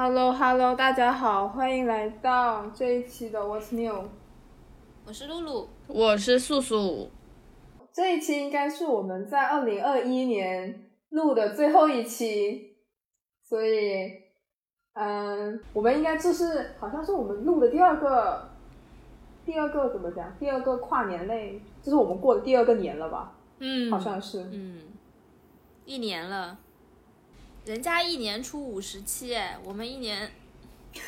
Hello Hello，大家好，欢迎来到这一期的 What's New。我是露露，我是素素。这一期应该是我们在二零二一年录的最后一期，所以，嗯，我们应该这是好像是我们录的第二个，第二个怎么讲？第二个跨年类，这是我们过的第二个年了吧？嗯好像是。嗯，一年了，人家一年出五十期，哎，我们一年，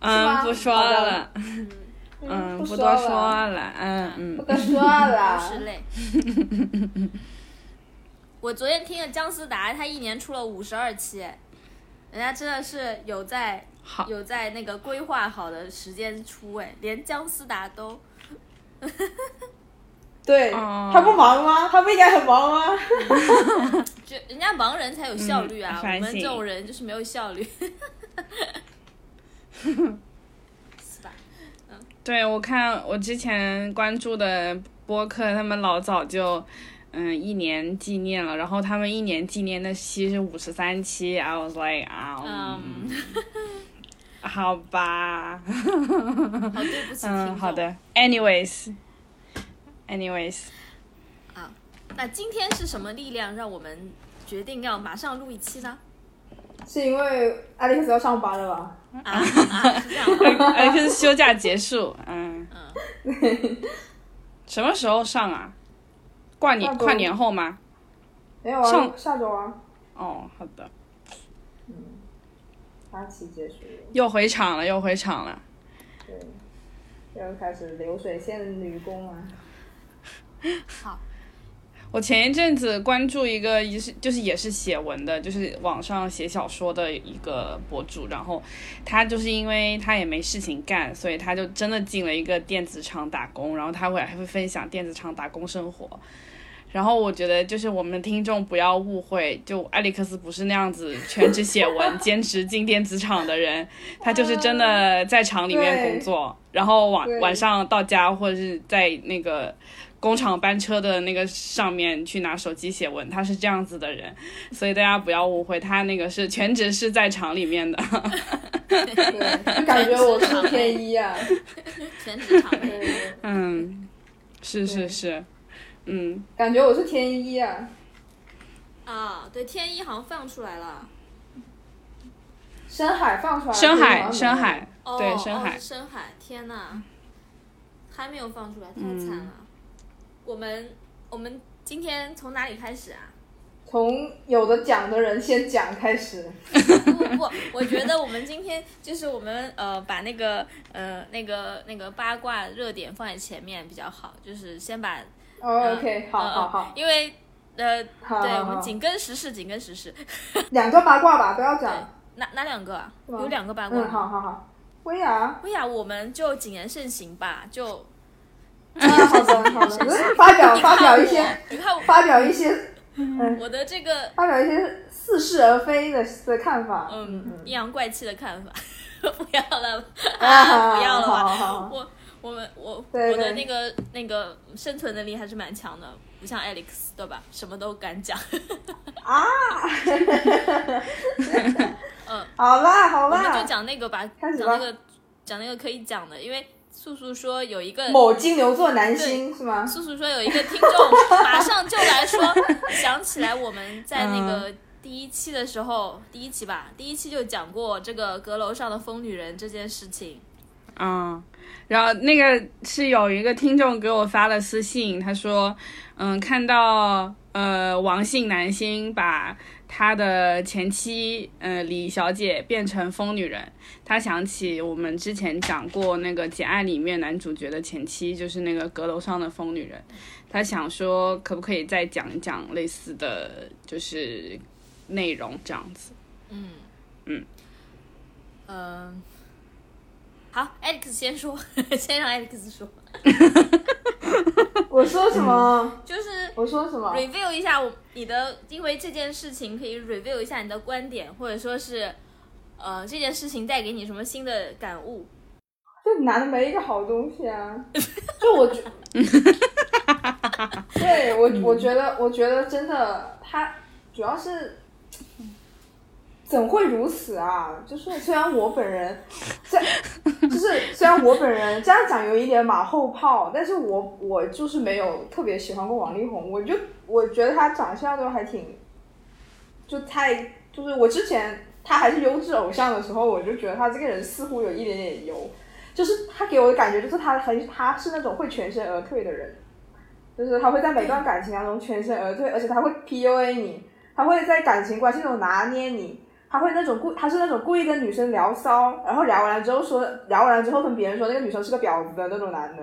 嗯，不说了，嗯，不不多说了，嗯嗯，不多说了。是嘞。我昨天听了姜思达，他一年出了五十二期，哎人家真的是有在好，有在那个规划好的时间出，哎，连姜思达都，对，哦他不忙吗？他不应该很忙吗？就人家忙人才有效率啊，嗯我们这种人就是没有效率，是吧？嗯对我看我之前关注的播客，他们老早就。嗯，一年纪念了，然后他们一年纪念的期是五十三期，I was like 啊、嗯，好吧，好对不起嗯，好的，anyways，anyways，啊，那今天是什么力量让我们决定要马上录一期呢？是因为艾利克斯要上班了吧？啊啊，是这样吗。哎，可是休假结束，嗯，嗯，什么时候上啊？跨年跨年后吗？没有啊，上下周啊，哦，好的，假期结束了，又回场了，又回场了。对，又开始流水线女工啊。好，我前一阵子关注一个，也是就是也是写文的，就是网上写小说的一个博主，然后他就是因为他也没事情干，所以他就真的进了一个电子厂打工，然后他会还会分享电子厂打工生活。然后我觉得就是我们的听众不要误会，就艾利克斯不是那样子全职写文、兼职进电子厂的人，他就是真的在厂里面工作，然后晚晚上到家或者是在那个工厂班车的那个上面去拿手机写文，他是这样子的人，所以大家不要误会，他那个是全职是在厂里面的。对，就感觉我是天一啊。全职场妹。嗯，是是是，嗯，感觉我是天一啊。啊，对，天一好像放出来了。深海放出来了，深海深海，哦，对深海深海，天呐，还没有放出来，太惨了。嗯我们我们今天从哪里开始啊？从有的讲的人先讲开始。不不，我觉得我们今天就是我们呃把那个呃那个那个八卦热点放在前面比较好，就是先把哦 OK，好嗯好好，因为呃好，对我们紧跟时事，紧跟时事。两个八卦吧，不要讲。哪哪两个啊？有两个八卦。嗯，好好好。薇娅，薇娅，我们就谨言慎行吧，就啊，好的好的，嗯 发表发表一些，你看我，发表一些，我的这个发表一些似是而非的的看法。嗯嗯。阴阳怪气的看法，不要了，啊，不要了吧。我我们我我的那个那个生存能力还是蛮强的，不像 Alex 对吧？什么都敢讲。啊。嗯，好啦好我们就，讲那个吧，开始吧。讲那个讲那个可以讲的，因为素素说有一个某金牛座男星是吗？素素说有一个听众 马上就来说，想起来我们在那个第一期的时候，第一期吧，第一期就讲过这个阁楼上的疯女人这件事情。嗯，然后那个是有一个听众给我发了私信，他说，嗯，看到呃王姓男星把他的前妻呃李小姐变成疯女人，他想起我们之前讲过那个《简爱》里面男主角的前妻就是那个阁楼上的疯女人，他想说可不可以再讲一讲类似的就是内容这样子。嗯嗯。嗯。好，Alex 先说，先让 Alex 说，我说什么？就是我说什么？review 一下我你的，因为这件事情可以 review 一下你的观点，或者说是呃这件事情带给你什么新的感悟。这男的没一个好东西啊！就我觉，对我我觉得我觉得真的他主要是怎会如此啊？就是虽然我本人在，就是虽然我本人这样讲有一点马后炮，但是我我就是没有特别喜欢过王力宏，我就我觉得他长相都还挺，就太就是我之前他还是优质偶像的时候，我就觉得他这个人似乎有一点点油，就是他给我的感觉就是他很他是那种会全身而退的人。就是他会在每段感情当中全身而退，而且他会 PUA 你，他会在感情关系中拿捏你，他会那种故他是那种故意跟女生聊骚，然后聊完了之后说聊完了之后跟别人说那个女生是个婊子的那种男的。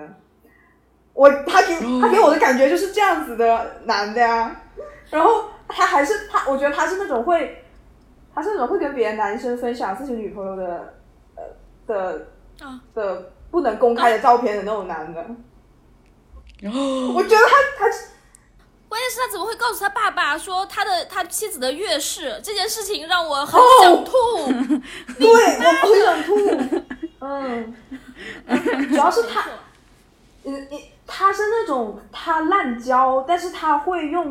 我他给他给我的感觉就是这样子的男的呀，然后他还是他，我觉得他是那种会，他是那种会跟别的男生分享自己女朋友的呃的的不能公开的照片的那种男的。然后我觉得他他，关键是他怎么会告诉他爸爸说他的他妻子的月事这件事情让我很想吐，对我很想吐，嗯，主要是他，嗯你。他是那种他滥交，但是他会用，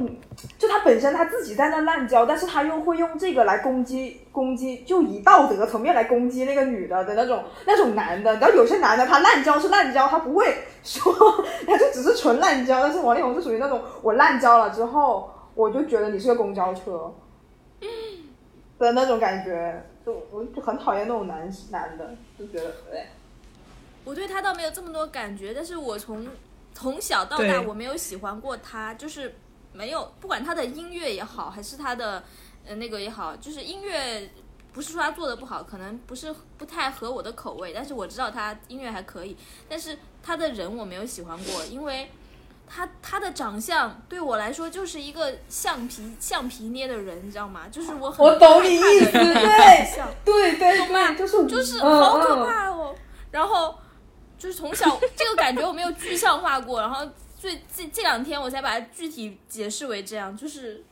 就他本身他自己在那滥交，但是他又会用这个来攻击攻击，就以道德层面来攻击那个女的的那种那种男的。然后有些男的他滥交是滥交，他不会说 他就只是纯滥交，但是王力宏是属于那种我滥交了之后，我就觉得你是个公交车的那种感觉，就我就很讨厌那种男男的，就觉得对。我对他倒没有这么多感觉，但是我从。从小到大，我没有喜欢过他，就是没有不管他的音乐也好，还是他的呃那个也好，就是音乐不是说他做的不好，可能不是不太合我的口味，但是我知道他音乐还可以。但是他的人我没有喜欢过，因为他他的长相对我来说就是一个橡皮橡皮捏的人，你知道吗？就是我很我懂你意思，对对对对，就是就是好可怕哦，然后。就是从小这个感觉我没有具象化过，然后最这这两天我才把它具体解释为这样，就是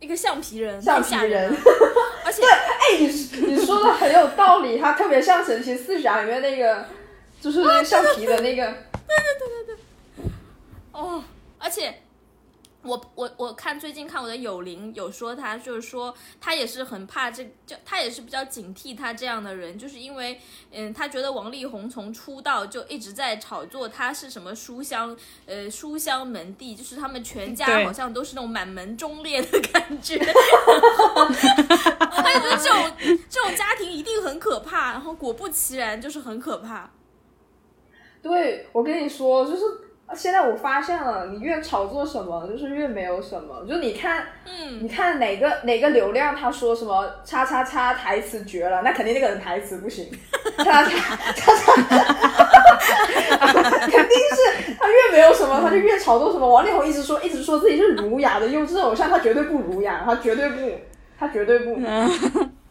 一个橡皮人，橡皮人，而且哎，你你说的很有道理，它特别像神奇四侠里面那个，就是那个橡皮的那个，对对对对对，哦，而且。我我我看最近看我的友邻有说他就是说他也是很怕这就他也是比较警惕他这样的人，就是因为嗯他觉得王力宏从出道就一直在炒作他是什么书香呃书香门第，就是他们全家好像都是那种满门忠烈的感觉，他就觉得这种这种家庭一定很可怕，然后果不其然就是很可怕。对我跟你说就是。现在我发现了，你越炒作什么，就是越没有什么。就你看，嗯，你看哪个哪个流量，他说什么“叉叉叉”台词绝了，那肯定那个人台词不行。叉 叉叉叉，肯定是他越没有什么，他就越炒作什么。王力宏一直说，一直说自己是儒雅的优质偶像，他绝对不儒雅，他绝对不，他绝对不。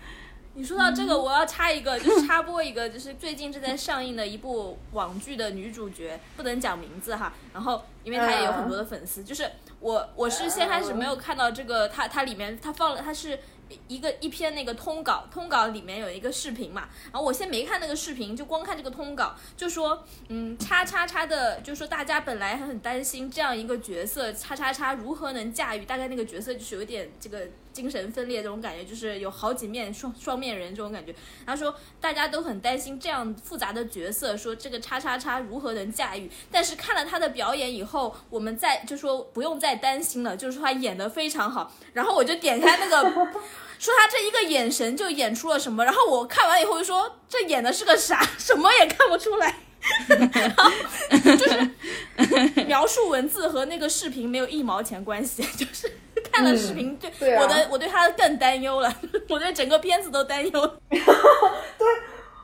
你说到这个，我要插一个，就是插播一个，就是最近正在上映的一部网剧的女主角，不能讲名字哈。然后，因为她也有很多的粉丝，就是我，我是先开始没有看到这个，它它里面它放了，它是。一个一篇那个通稿，通稿里面有一个视频嘛，然后我先没看那个视频，就光看这个通稿，就说，嗯，叉叉叉的，就说大家本来很担心这样一个角色，叉叉叉如何能驾驭，大概那个角色就是有点这个精神分裂这种感觉，就是有好几面双双面人这种感觉。他说大家都很担心这样复杂的角色，说这个叉叉叉如何能驾驭，但是看了他的表演以后，我们再就说不用再担心了，就是他演的非常好。然后我就点开那个。说他这一个眼神就演出了什么，然后我看完以后就说这演的是个啥，什么也看不出来，就是描述文字和那个视频没有一毛钱关系，就是看了视频对我的我对他更担忧了，我对整个片子都担忧。对，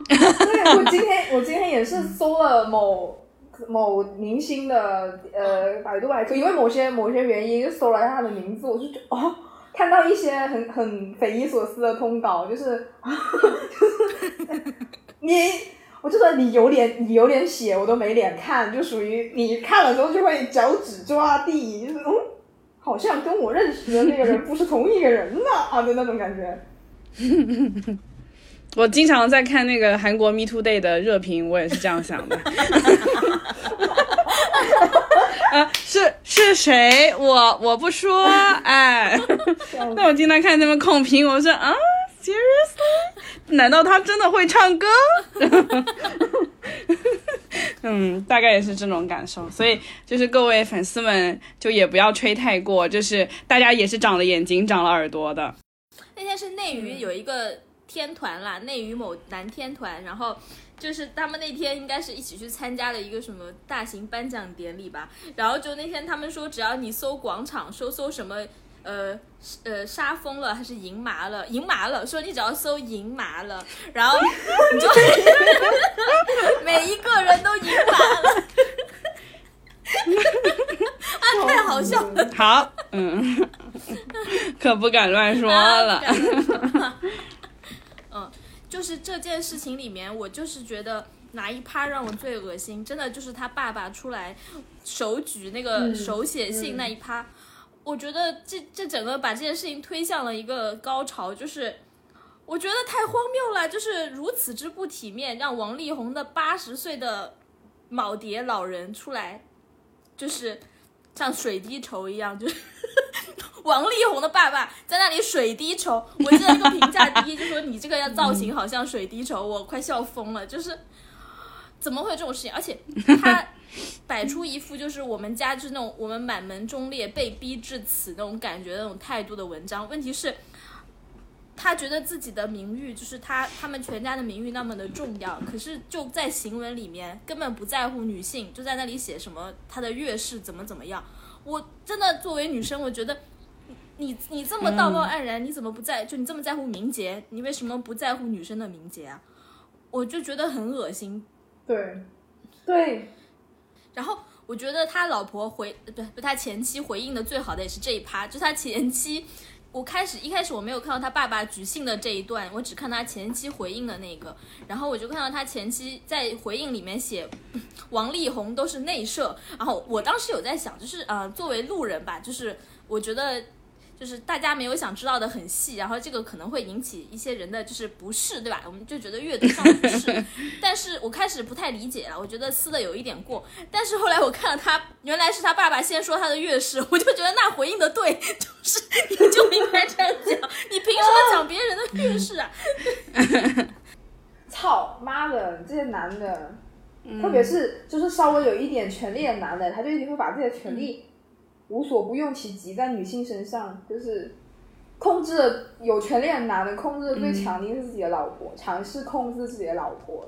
对我今天我今天也是搜了某某明星的呃百度百科，因为某些某些原因搜了他的名字，我就觉得哦。看到一些很很匪夷所思的通稿，就是 就是你，我就说你有脸，你有脸写，我都没脸看，就属于你看了之后就会脚趾抓地，就是嗯，好像跟我认识的那个人不是同一个人呢啊的那种感觉。我经常在看那个韩国 Me Too Day 的热评，我也是这样想的。啊，是是谁？我我不说，哎，那我经常看他们控评，我说啊，seriously，难道他真的会唱歌？嗯，大概也是这种感受，所以就是各位粉丝们，就也不要吹太过，就是大家也是长了眼睛、长了耳朵的。那天是内娱有一个天团啦，内娱某男天团，然后就是他们那天应该是一起去参加了一个什么大型颁奖典礼吧，然后就那天他们说，只要你搜广场，搜搜什么。呃呃，杀疯了还是赢麻了？赢麻了，说你只要搜赢麻了，然后你就 每一个人都赢麻了，啊，太好笑了。好，嗯，可不敢乱说了。嗯，就是这件事情里面，我就是觉得哪一趴让我最恶心，真的就是他爸爸出来手举那个手写信那一趴。我觉得这这整个把这件事情推向了一个高潮，就是我觉得太荒谬了，就是如此之不体面，让王力宏的八十岁的耄耋老人出来，就是像水滴筹一样，就是 王力宏的爸爸在那里水滴筹。我记得一个评价第一就说你这个要造型好像水滴筹，我快笑疯了，就是怎么会有这种事情？而且 他。摆出一副就是我们家就是那种我们满门忠烈被逼至此那种感觉那种态度的文章。问题是，他觉得自己的名誉就是他他们全家的名誉那么的重要，可是就在行文里面根本不在乎女性，就在那里写什么他的月事怎么怎么样。我真的作为女生，我觉得你你这么道貌岸然，你怎么不在？就你这么在乎名节，你为什么不在乎女生的名节啊？我就觉得很恶心。对，对。然后我觉得他老婆回不不他前妻回应的最好的也是这一趴，就他前妻，我开始一开始我没有看到他爸爸举信的这一段，我只看他前妻回应的那个，然后我就看到他前妻在回应里面写 王力宏都是内射，然后我当时有在想，就是呃作为路人吧，就是我觉得。就是大家没有想知道的很细，然后这个可能会引起一些人的就是不适，对吧？我们就觉得阅读上不适。但是我开始不太理解了，我觉得撕的有一点过。但是后来我看了他，原来是他爸爸先说他的月事，我就觉得那回应的对，就是你就应该这样讲，你凭什么讲别人的月事啊？操妈的，这些男的，特别是就是稍微有一点权利的男的，他就一定会把自己的权利。无所不用其极，在女性身上就是控制了有权利的男的，控制的最强硬是自己的老婆，尝试控制自己的老婆。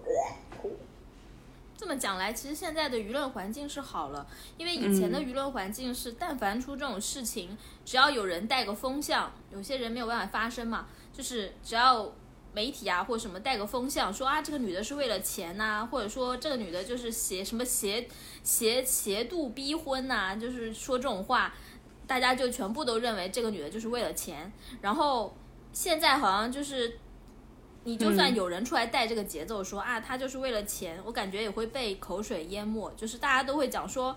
这么讲来，其实现在的舆论环境是好了，因为以前的舆论环境是，但凡出这种事情，只要有人带个风向，有些人没有办法发声嘛，就是只要。媒体啊，或什么带个风向，说啊这个女的是为了钱呐，或者说这个女的就是邪什么邪邪邪度逼婚呐，就是说这种话，大家就全部都认为这个女的就是为了钱。然后现在好像就是，你就算有人出来带这个节奏，说啊她就是为了钱，我感觉也会被口水淹没，就是大家都会讲说，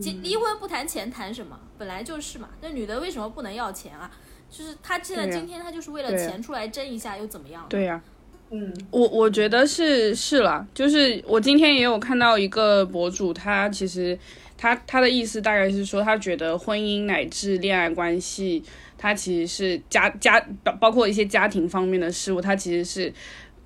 结离婚不谈钱谈什么？本来就是嘛，那女的为什么不能要钱啊？就是她现在今天她就是为了钱出来争一下又怎么样？对呀，嗯，我我觉得是是了，就是我今天也有看到一个博主，他其实他他的意思大概是说，他觉得婚姻乃至恋爱关系，他其实是家家包包括一些家庭方面的事物，他其实是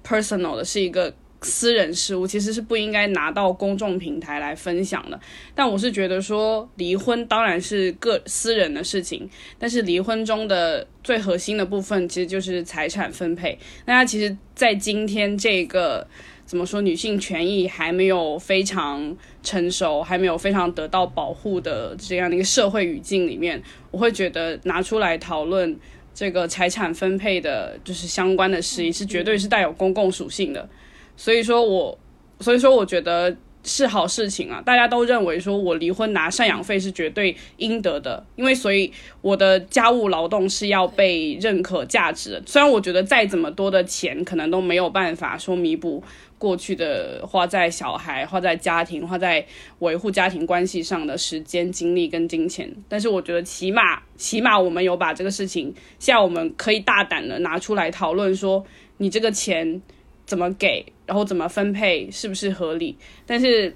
personal 的，是一个。私人事务其实是不应该拿到公众平台来分享的，但我是觉得说离婚当然是个私人的事情，但是离婚中的最核心的部分其实就是财产分配。那它其实，在今天这个怎么说女性权益还没有非常成熟，还没有非常得到保护的这样的一个社会语境里面，我会觉得拿出来讨论这个财产分配的，就是相关的事宜，是绝对是带有公共属性的。所以说，我所以说，我觉得是好事情啊！大家都认为说我离婚拿赡养费是绝对应得的，因为所以我的家务劳动是要被认可价值。虽然我觉得再怎么多的钱，可能都没有办法说弥补过去的花在小孩、花在家庭、花在维护家庭关系上的时间、精力跟金钱，但是我觉得起码起码我们有把这个事情，现在我们可以大胆的拿出来讨论，说你这个钱怎么给。然后怎么分配是不是合理？但是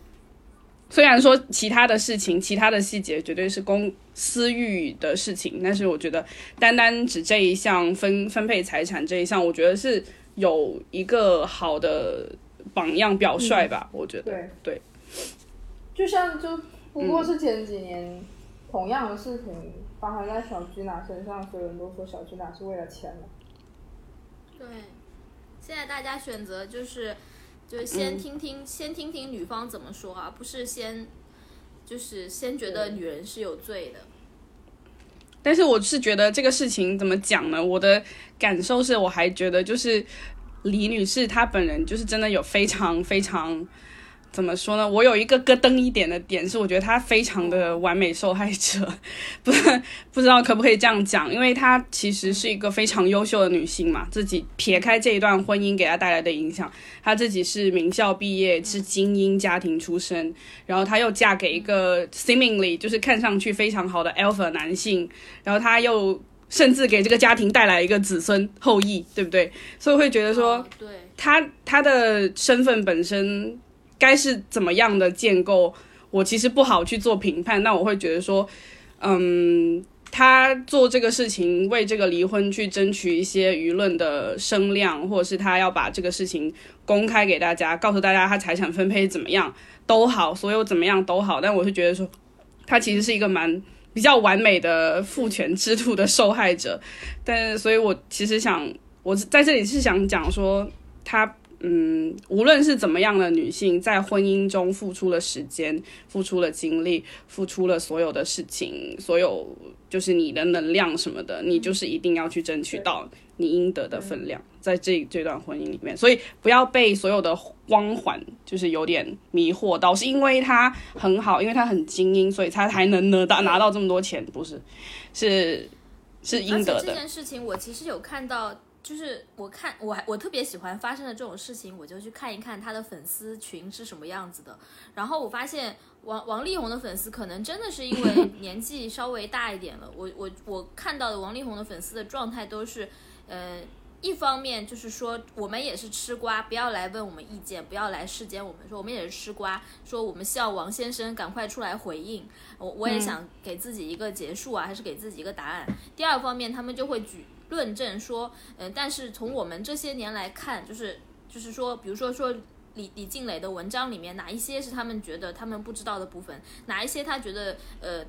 虽然说其他的事情、其他的细节绝对是公私域的事情，但是我觉得单单指这一项分分配财产这一项，我觉得是有一个好的榜样表率吧。我觉得对对，就像就不过是前几年同样的事情发生在小居娜身上，所有人都说小居娜是为了钱嘛。对，现在大家选择就是就是先听听、先听听女方怎么说啊，不是先就是先觉得女人是有罪的。但是我是觉得这个事情怎么讲呢？我的感受是，我还觉得就是李女士她本人就是真的有非常非常。怎么说呢？我有一个咯噔一点的点是，我觉得她非常的完美受害者，不不知道可不可以这样讲？因为她其实是一个非常优秀的女性嘛，自己撇开这一段婚姻给她带来的影响，她自己是名校毕业，是精英家庭出身，然后她又嫁给一个 seemingly 就是看上去非常好的 alpha 男性，然后她又甚至给这个家庭带来一个子孙后裔，对不对？所以会觉得说，对，她她的身份本身。该是怎么样的建构？我其实不好去做评判，但我会觉得说，嗯，他做这个事情，为这个离婚去争取一些舆论的声量，或者是他要把这个事情公开给大家，告诉大家他财产分配怎么样都好，所有怎么样都好。但我是觉得说，他其实是一个蛮比较完美的父权制度的受害者。但是所以，我其实想，我在这里是想讲说他。嗯，无论是怎么样的女性，在婚姻中付出了时间、付出了精力、付出了所有的事情，所有就是你的能量什么的，你就是一定要去争取到你应得的分量，在这这段婚姻里面。所以不要被所有的光环就是有点迷惑到，是因为他很好，因为他很精英，所以他才能拿到拿到这么多钱，不是？是是应得的。这件事情我其实有看到。就是我看我还我特别喜欢发生的这种事情，我就去看一看他的粉丝群是什么样子的。然后我发现王王力宏的粉丝可能真的是因为 年纪稍微大一点了。我我我看到的王力宏的粉丝的状态都是，呃，一方面就是说我们也是吃瓜，不要来问我们意见，不要来世间我们说我们也是吃瓜，说我们希望王先生赶快出来回应。我我也想给自己一个结束啊，还是给自己一个答案。第二方面，他们就会举。论证说，嗯，但是从我们这些年来看，就是就是说，比如说说李李静蕾的文章里面，哪一些是他们觉得他们不知道的部分，哪一些他觉得呃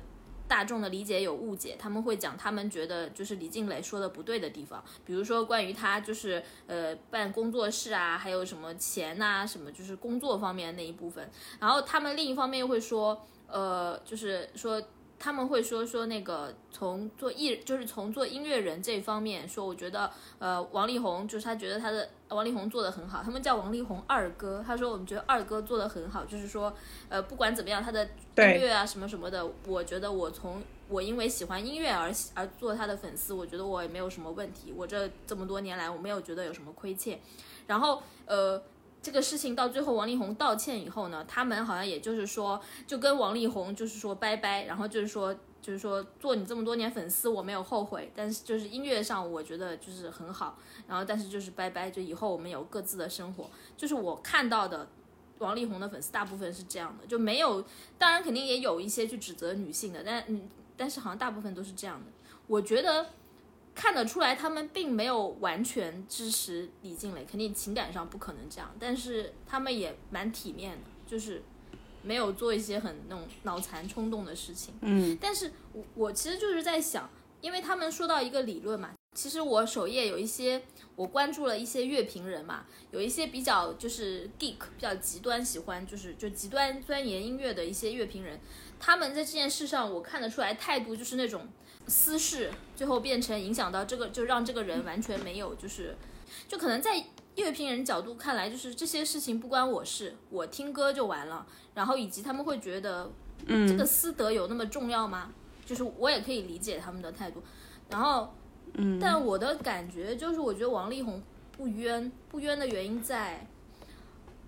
大众的理解有误解，他们会讲他们觉得就是李静蕾说的不对的地方，比如说关于他就是呃办工作室啊，还有什么钱呐，什么就是工作方面那一部分，然后他们另一方面又会说，呃，就是说。他们会说说那个从做艺就是从做音乐人这方面说，我觉得呃王力宏就是他觉得他的王力宏做的很好，他们叫王力宏二哥，他说我们觉得二哥做的很好，就是说呃不管怎么样他的音乐啊什么什么的，我觉得我从我因为喜欢音乐而而做他的粉丝，我觉得我也没有什么问题，我这这么多年来我没有觉得有什么亏欠，然后呃。这个事情到最后，王力宏道歉以后呢，他们好像也就是说，就跟王力宏就是说拜拜，然后就是说，就是说做你这么多年粉丝，我没有后悔，但是就是音乐上我觉得就是很好，然后但是就是拜拜，就以后我们有各自的生活。就是我看到的王力宏的粉丝大部分是这样的，就没有，当然肯定也有一些去指责女性的，但嗯，但是好像大部分都是这样的。我觉得。看得出来，他们并没有完全支持李静蕾，肯定情感上不可能这样，但是他们也蛮体面的，就是没有做一些很那种脑残冲动的事情。嗯，但是我我其实就是在想，因为他们说到一个理论嘛，其实我首页有一些我关注了一些乐评人嘛，有一些比较就是 geek 比较极端喜欢就是就极端钻研音乐的一些乐评人，他们在这件事上我看得出来态度就是那种。私事最后变成影响到这个，就让这个人完全没有，就是，就可能在乐评人角度看来，就是这些事情不关我事，我听歌就完了。然后以及他们会觉得，嗯，这个私德有那么重要吗？就是我也可以理解他们的态度。然后，嗯，但我的感觉就是，我觉得王力宏不冤，不冤的原因在，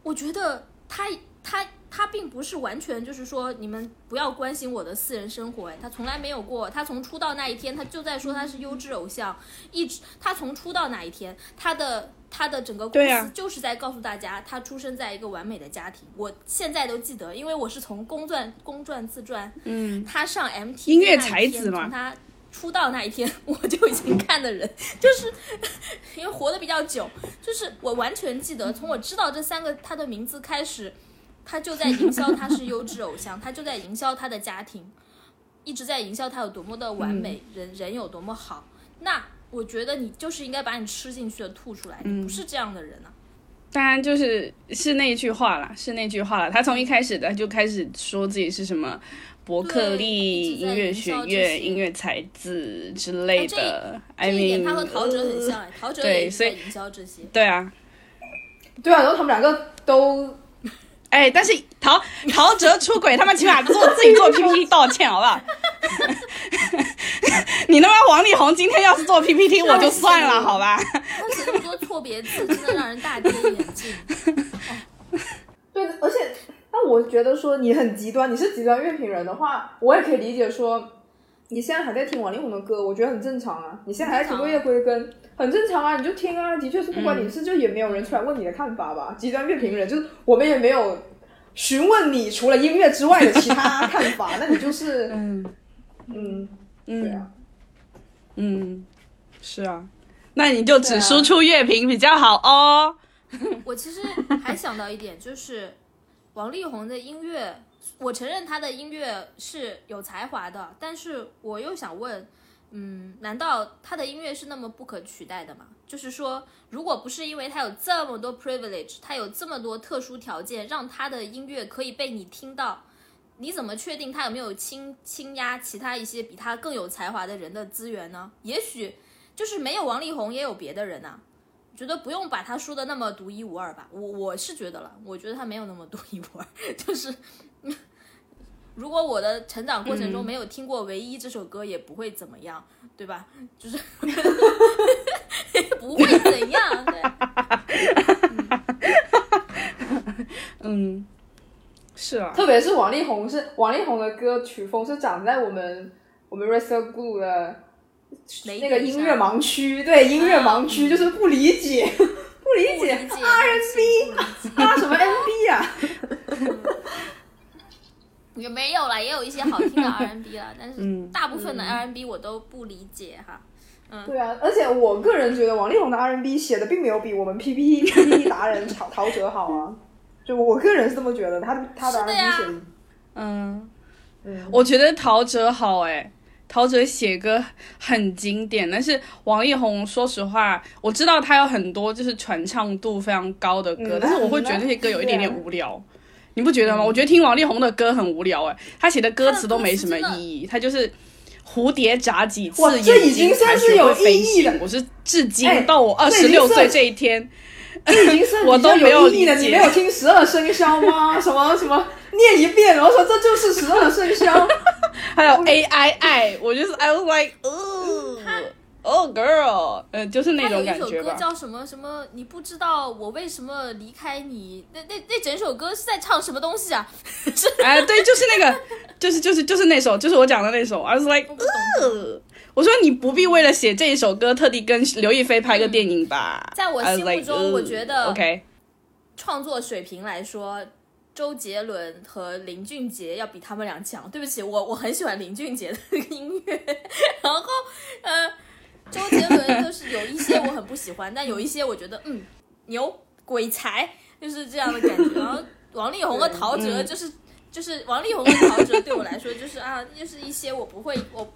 我觉得他他。他并不是完全就是说你们不要关心我的私人生活，哎，他从来没有过。他从出道那一天，他就在说他是优质偶像，一直他从出道那一天，他的他的整个公司就是在告诉大家，他出生在一个完美的家庭。我现在都记得，因为我是从公传公传自传，嗯，他上 MT 音乐才子嘛从他出道那一天 我就已经看的人，就是 因为活得比较久，就是我完全记得，从我知道这三个他的名字开始，他就在营销他是优质偶像，他就在营销他的家庭，一直在营销他有多么的完美，人人有多么好。那我觉得你就是应该把你吃进去的吐出来，你不是这样的人啊。当然就是是那句话啦，是那句话啦。他从一开始的就开始说自己是什么伯克利音乐学院音乐才子之类哎这的。这一点他和陶喆很像陶喆对也在所以营销这些。对啊，对啊，然后他们两个都哎，但是陶陶喆出轨，他们起码做自己做 PPT 道歉，好不好？你他妈王力宏今天要是做 PPT，我就算了，好吧？他写那么多错别字，真的让人大跌眼镜。对，而且，那我觉得说你很极端，你是极端乐评人的话，我也可以理解说，你现在还在听王力宏的歌，我觉得很正常啊。你现在还在听落叶归根，很正常啊，你就听啊。的确是不管你事，就也没有人出来问你的看法吧。极端乐评人就是我们也没有询问你除了音乐之外的其他 看法，那你就是嗯嗯，对嗯啊，嗯，是啊，那你就只输出乐评比较好哦。我其实还想到一点，就是王力宏的音乐，我承认他的音乐是有才华的，但是我又想问，嗯，难道他的音乐是那么不可取代的吗？就是说，如果不是因为他有这么多 privilege，他有这么多特殊条件，让他的音乐可以被你听到，你怎么确定他有没有倾倾压其他一些比他更有才华的人的资源呢？也许就是没有王力宏，也有别的人啊。觉得不用把他说的那么独一无二吧，我我是觉得了，我觉得他没有那么独一无二，就是，如果我的成长过程中没有听过《唯一》这首歌，也不会怎么样，对吧？就是 不会怎样，对，嗯，是啊，特别是王力宏是王力宏的歌曲风是长在我们我们 r e s t o Glue 的雷那个音乐盲区，对音乐盲区就是不理解，不理解不理解 R&B 啊什么 NB 啊，也没有啦，也有一些好听的 R N B 啦，但是嗯大部分的 R N B 我都不理解哈。对啊，而且我个人觉得王力宏的 R N B 写的并没有比我们 PPT PPT 达人陶陶喆好啊，就我个人是这么觉得，他他的是的呀。R&B 写的，嗯，嗯，我觉得陶喆好哎。陶喆写歌很经典，但是王力宏，说实话，我知道他有很多就是传唱度非常高的歌，嗯但是我会觉得这些歌有一点点无聊，你不觉得吗？我觉得听王力宏的歌很无聊哎，他写的歌词都没什么意义，他就是蝴蝶眨几次这已经睛才算是有飞意义的行。我是至今哎到我二十六岁这一天，这已经是 我都没有意义的，理解你没有听十二生肖吗？什么什么念一遍，然后说这就是十二生肖。还有 A I I，我就是 I was like，哦，Oh girl，呃，就是那种他有一首。歌叫什么什么？你不知道我为什么离开你？那那那整首歌是在唱什么东西啊？哎，对，就是那个，就是就是就是那首，就是我讲的那首。I was like。呃，我说你不必为了写这一首歌特地跟刘亦菲拍个电影吧。在我心目中呃我觉得 OK，创作水平来说，周杰伦和林俊杰要比他们俩强。对不起，我我很喜欢林俊杰的音乐，然后呃，周杰伦就是有一些我很不喜欢，但有一些我觉得嗯牛鬼才，就是这样的感觉。然后王力宏和陶喆嗯就是、就是王力宏和陶喆对我来说就是啊，就是一些我不会我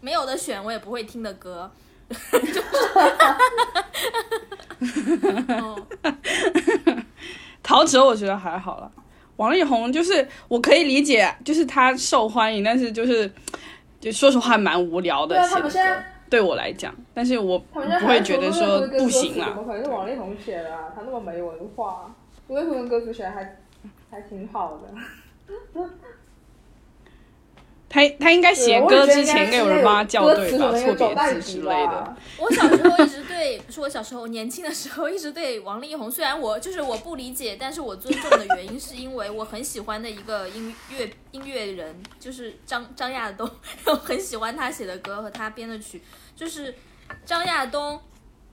没有的选，我也不会听的歌。就是，哦，陶喆我觉得还好了。王力宏就是我可以理解，就是他受欢迎，但是就是就说实话蛮无聊的对啊，写的他们现在歌，对我来讲，但是我不会觉得说不行啊怎。么可能是王力宏写的啊？他那么没文化，刘亦菲的歌词写的还还挺好的。他他应该写歌之前应该有人帮他校对吧，错别字之类的。我小时候一直对，是我小时候年轻的时候一直对王力宏，虽然我就是我不理解，但是我尊重的原因是因为我很喜欢的一个音乐音乐人，就是张张亚东，我很喜欢他写的歌和他编的曲，就是张亚东。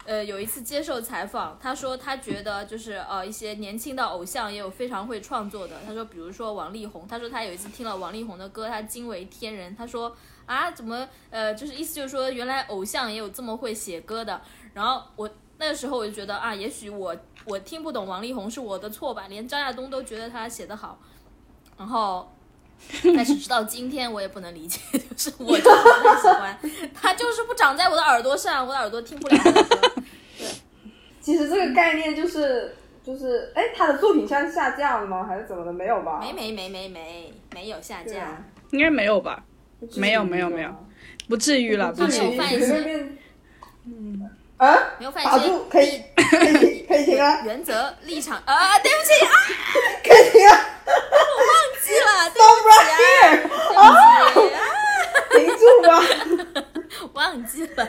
呃，有一次接受采访，他说他觉得就是呃一些年轻的偶像也有非常会创作的。他说，比如说王力宏，他说他有一次听了王力宏的歌，他惊为天人。他说啊，怎么呃，就是意思就是说，原来偶像也有这么会写歌的。然后我那个时候我就觉得啊，也许我我听不懂王力宏是我的错吧，连张亚东都觉得他写的好。然后，但是直到今天我也不能理解，就是我就是不太喜欢他，就是不长在我的耳朵上，我的耳朵听不了。对，其实这个概念就是就是，哎，他的作品现在下架了吗？还是怎么的？没有吧？没没没没没没有下架啊。应该没有吧？没有没有没有不至于了，不至于。随便嗯啊，没有犯打一些可以可以可以停啊，原则立场啊，对不起啊，可以停 了忘记了，对啊，停住吧，忘记了，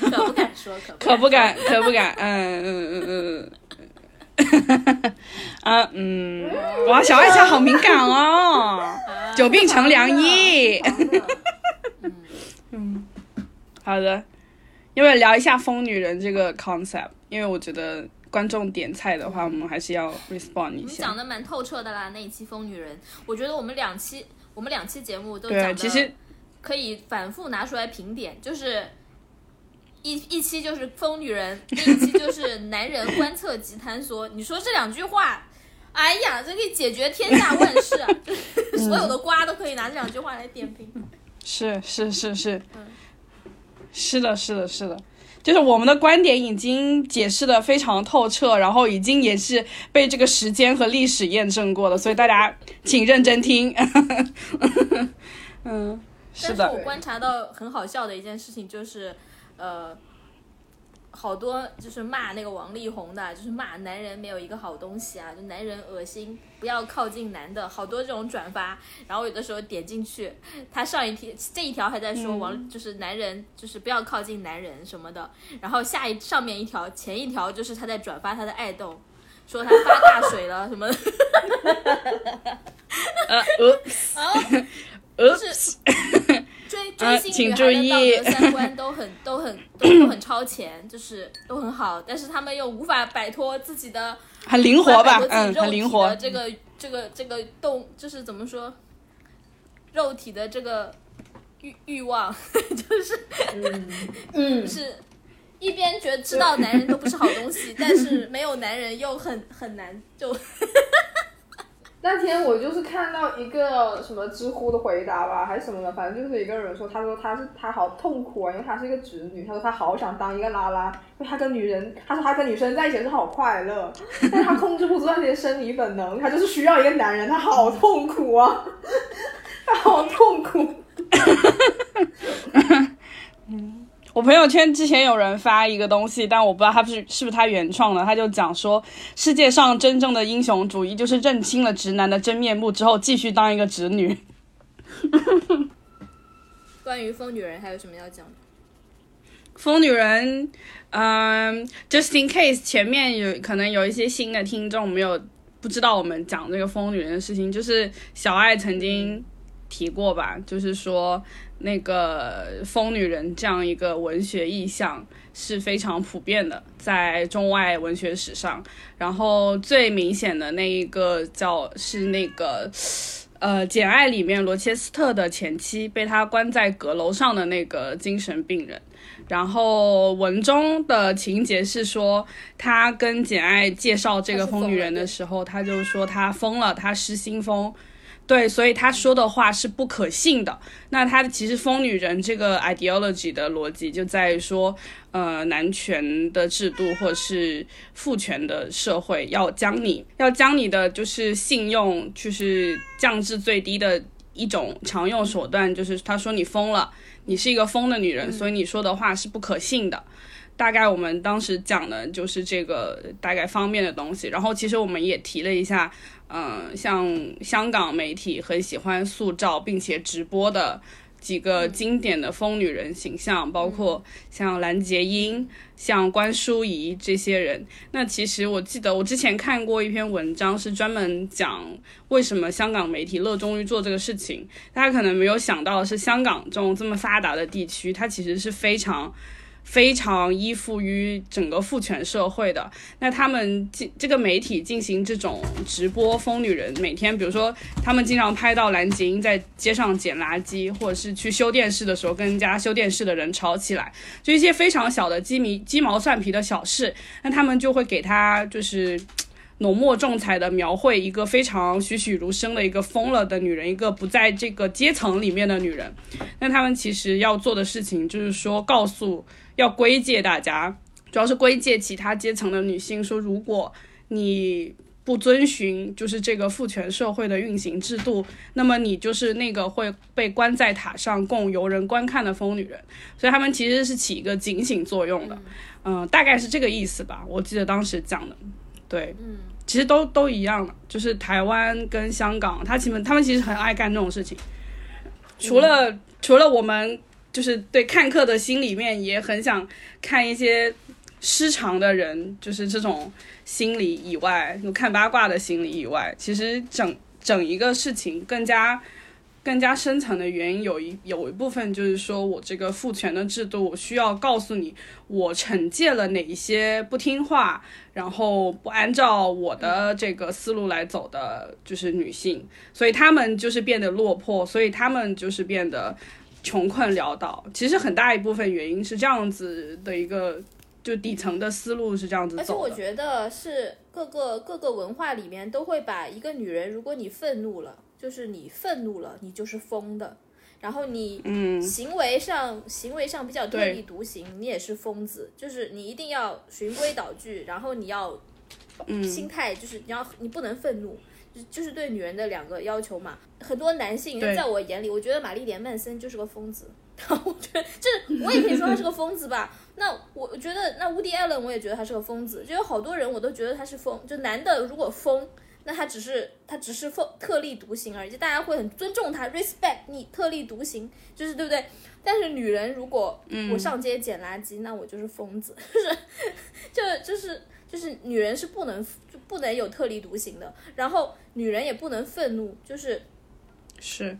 可不敢说，可可不敢，可不敢，嗯嗯嗯嗯。啊嗯，哇，小爱家好敏感哦，久病成良医。嗯，好的，要不要聊一下疯女人这个 concept？因为我觉得观众点菜的话，我们还是要 respond 一下你讲。的蛮透彻的啦，那一期疯女人，我觉得我们两期我们两期节目都对，讲其实的可以反复拿出来评点，就是。一一期就是疯女人，另一期就是男人观测及坍缩。你说这两句话，哎呀，这可以解决天下万事啊！就 是 所有的瓜都可以拿这两句话来点评。是是是是嗯，是的，是的，是的。就是我们的观点已经解释的非常透彻，然后已经也是被这个时间和历史验证过的，所以大家请认真听。嗯，是但是的我，观察到很好笑的一件事情就是，呃，好多就是骂那个王力宏的，就是骂男人没有一个好东西啊，就男人恶心，不要靠近男的，好多这种转发。然后有的时候点进去，他上一条这一条还在说王、就是男人就是不要靠近男人什么的，然后下一上面一条前一条就是他在转发他的爱豆。说他发大水了什么的，呃呃呃，是追呃追星请女孩的注意道德三观都很都很都都很超前，就是都很好，但是他们又无法摆脱自己的很灵活吧嗯，己肉体很灵活的。这个这个这个动，就是怎么说，肉体的这个欲欲望，就是嗯，是一边觉得知道男人都不是好东西，但是没有男人又很很难就那天我就是看到一个什么知乎的回答吧，还是什么的，反正就是一个人说，他说他是他好痛苦啊，因为他是一个直女，他说他好想当一个拉拉，因为他跟女人，他说他跟女生在一起的时候好快乐，但 他控制不住那些生理本能，他就是需要一个男人，他好痛苦啊，他好痛苦。嗯 我朋友圈之前有人发一个东西，但我不知道他是是不是他原创的。他就讲说，世界上真正的英雄主义就是认清了直男的真面目之后，继续当一个直女。关于疯女人还有什么要讲的？疯女人，嗯、j u s t in case 前面有可能有一些新的听众没有不知道我们讲这个疯女人的事情，就是小爱曾经提过吧，就是说那个疯女人这样一个文学意象是非常普遍的，在中外文学史上，然后最明显的那一个叫是那个。呃，《简爱》里面罗切斯特的前妻被他关在阁楼上的那个精神病人，然后文中的情节是说，他跟简爱介绍这个疯女人的时候，他就说他疯了，他失心疯。对，所以他说的话是不可信的。那他其实疯女人这个 ideology 的逻辑就在于说，呃，男权的制度或是父权的社会要将你要将你的就是信用就是降至最低的一种常用手段，就是他说你疯了，你是一个疯的女人，所以你说的话是不可信的。大概我们当时讲的就是这个大概方面的东西，然后其实我们也提了一下，嗯、像香港媒体很喜欢塑造并且直播的几个经典的疯女人形象，包括像蓝洁瑛、像关淑怡这些人。那其实我记得我之前看过一篇文章，是专门讲为什么香港媒体热衷于做这个事情。大家可能没有想到的是，香港这种这么发达的地区，它其实是非常。非常依附于整个父权社会的。那他们进这个媒体进行这种直播疯女人，每天比如说他们经常拍到蓝洁瑛在街上捡垃圾，或者是去修电视的时候跟人家修电视的人吵起来，就一些非常小的鸡米鸡毛蒜皮的小事，那他们就会给他就是。浓墨重彩的描绘一个非常栩栩如生的一个疯了的女人，一个不在这个阶层里面的女人。那他们其实要做的事情就是说，告诉要归结大家，主要是归结其他阶层的女性，说如果你不遵循就是这个父权社会的运行制度，那么你就是那个会被关在塔上供游人观看的疯女人。所以他们其实是起一个警醒作用的，嗯、大概是这个意思吧。我记得当时讲的，对，嗯，其实都都一样的，就是台湾跟香港，他其实他们其实很爱干这种事情。除了、除了我们就是对看客的心里面也很想看一些失常的人，就是这种心理以外，就看八卦的心理以外，其实整整一个事情更加。更加深层的原因有一有一部分就是说我这个父权的制度，我需要告诉你，我惩戒了哪一些不听话，然后不按照我的这个思路来走的，就是女性，所以她们就是变得落魄，所以她们就是变得穷困潦倒。其实很大一部分原因是这样子的一个，就底层的思路是这样子而且。我觉得是各个各个文化里面都会把一个女人，如果你愤怒了，就是你愤怒了，你就是疯的。然后你嗯，行为上行为上比较特立独行，你也是疯子。就是你一定要循规蹈矩，然后你要嗯心态就是你要你不能愤怒，就就是对女人的两个要求嘛。很多男性在我眼里，我觉得玛丽莲曼森就是个疯子。我觉得就是我也可以说他是个疯子吧。那我我觉得那乌迪艾伦我也觉得他是个疯子，就有好多人我都觉得他是疯。就男的如果疯，那他只是他只是疯特立独行而已，就大家会很尊重他，respect 你特立独行，就是对不对？但是女人如果我上街捡垃圾，那我就是疯子，就是就就是就是女人是不能就不能有特立独行的，然后女人也不能愤怒，就是是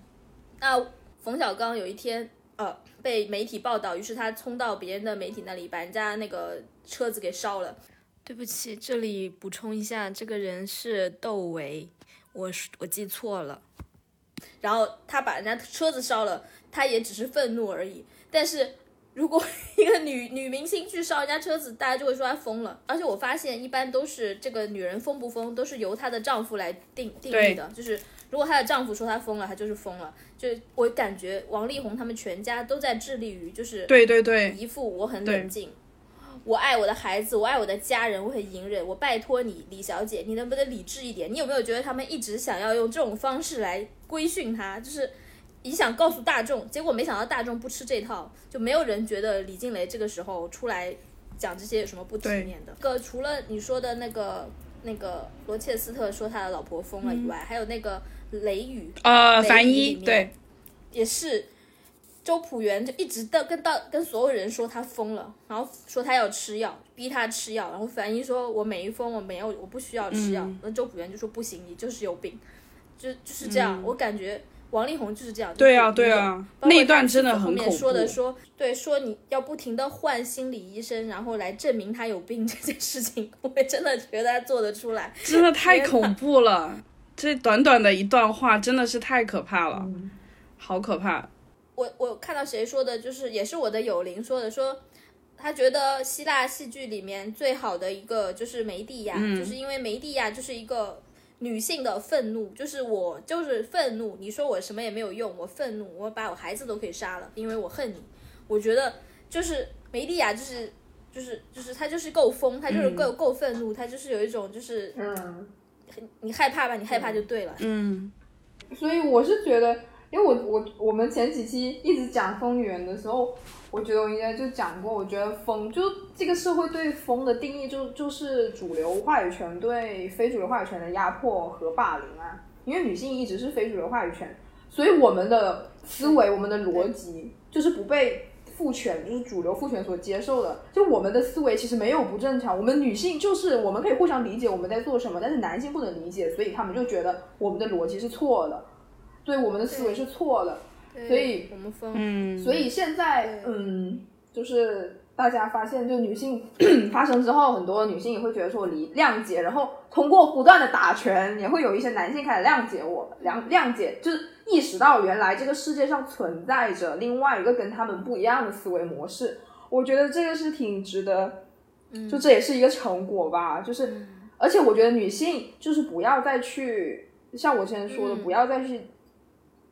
那冯小刚有一天呃被媒体报道，于是他冲到别人的媒体那里，把人家那个车子给烧了。对不起，这里补充一下，这个人是窦唯，我是我记错了。然后他把人家车子烧了，他也只是愤怒而已。但是如果一个女女明星去烧人家车子，大家就会说她疯了。而且我发现，一般都是这个女人疯不疯，都是由她的丈夫来定定义的。就是如果她的丈夫说她疯了，她就是疯了。就我感觉王力宏他们全家都在致力于，就是对对对，一副我很冷静，我爱我的孩子，我爱我的家人，我很隐忍。我拜托你，李小姐，你能不能理智一点？你有没有觉得他们一直想要用这种方式来规训他？就是你想告诉大众，结果没想到大众不吃这套，就没有人觉得李静蕾这个时候出来讲这些有什么不体面的。个除了你说的那个那个罗切斯特说他的老婆疯了以外，还有那个雷雨，呃，雷樊一对，也是周朴园就一直到跟到跟所有人说他疯了，然后说他要吃药，逼他吃药，然后樊一说我没疯，我没有，我不需要吃药，那、周朴园就说不行，你就是有病，就就是这样，我感觉王力宏就是这样，对啊对啊那一段真的后面很恐怖说的说对说你要不停的换心理医生，然后来证明他有病这件事情，我也真的觉得他做得出来，真的太恐怖了。这短短的一段话真的是太可怕了，好可怕。我我看到谁说的，就是也是我的友邻说的，说他觉得希腊戏剧里面最好的一个就是梅蒂亚，就是因为梅蒂亚就是一个女性的愤怒，就是我就是愤怒，你说我什么也没有用，我愤怒，我把我孩子都可以杀了，因为我恨你。我觉得就是梅丽亚就是就是就是她就是够疯，她就是够、够愤怒，她就是有一种就是嗯，你害怕吧，你害怕就对了。嗯，所以我是觉得，因为我我我们前几期一直讲疯源的时候，我觉得我应该就讲过，我觉得风就这个社会对风的定义就就是主流话语权对非主流话语权的压迫和霸凌啊，因为女性一直是非主流话语权，所以我们的思维、我们的逻辑就是不被。父权就是主流父权所接受的，就我们的思维其实没有不正常。我们女性就是我们可以互相理解我们在做什么，但是男性不能理解，所以他们就觉得我们的逻辑是错的，对我们的思维是错的。对所以我们疯，嗯，所以现在，嗯，就是大家发现，就女性 发生之后，很多女性也会觉得说理谅解，然后通过不断的打拳，也会有一些男性开始谅解我，谅谅解就是意识到原来这个世界上存在着另外一个跟他们不一样的思维模式。我觉得这个是挺值得，就这也是一个成果吧。就是而且我觉得女性就是不要再去像我之前说的，不要再去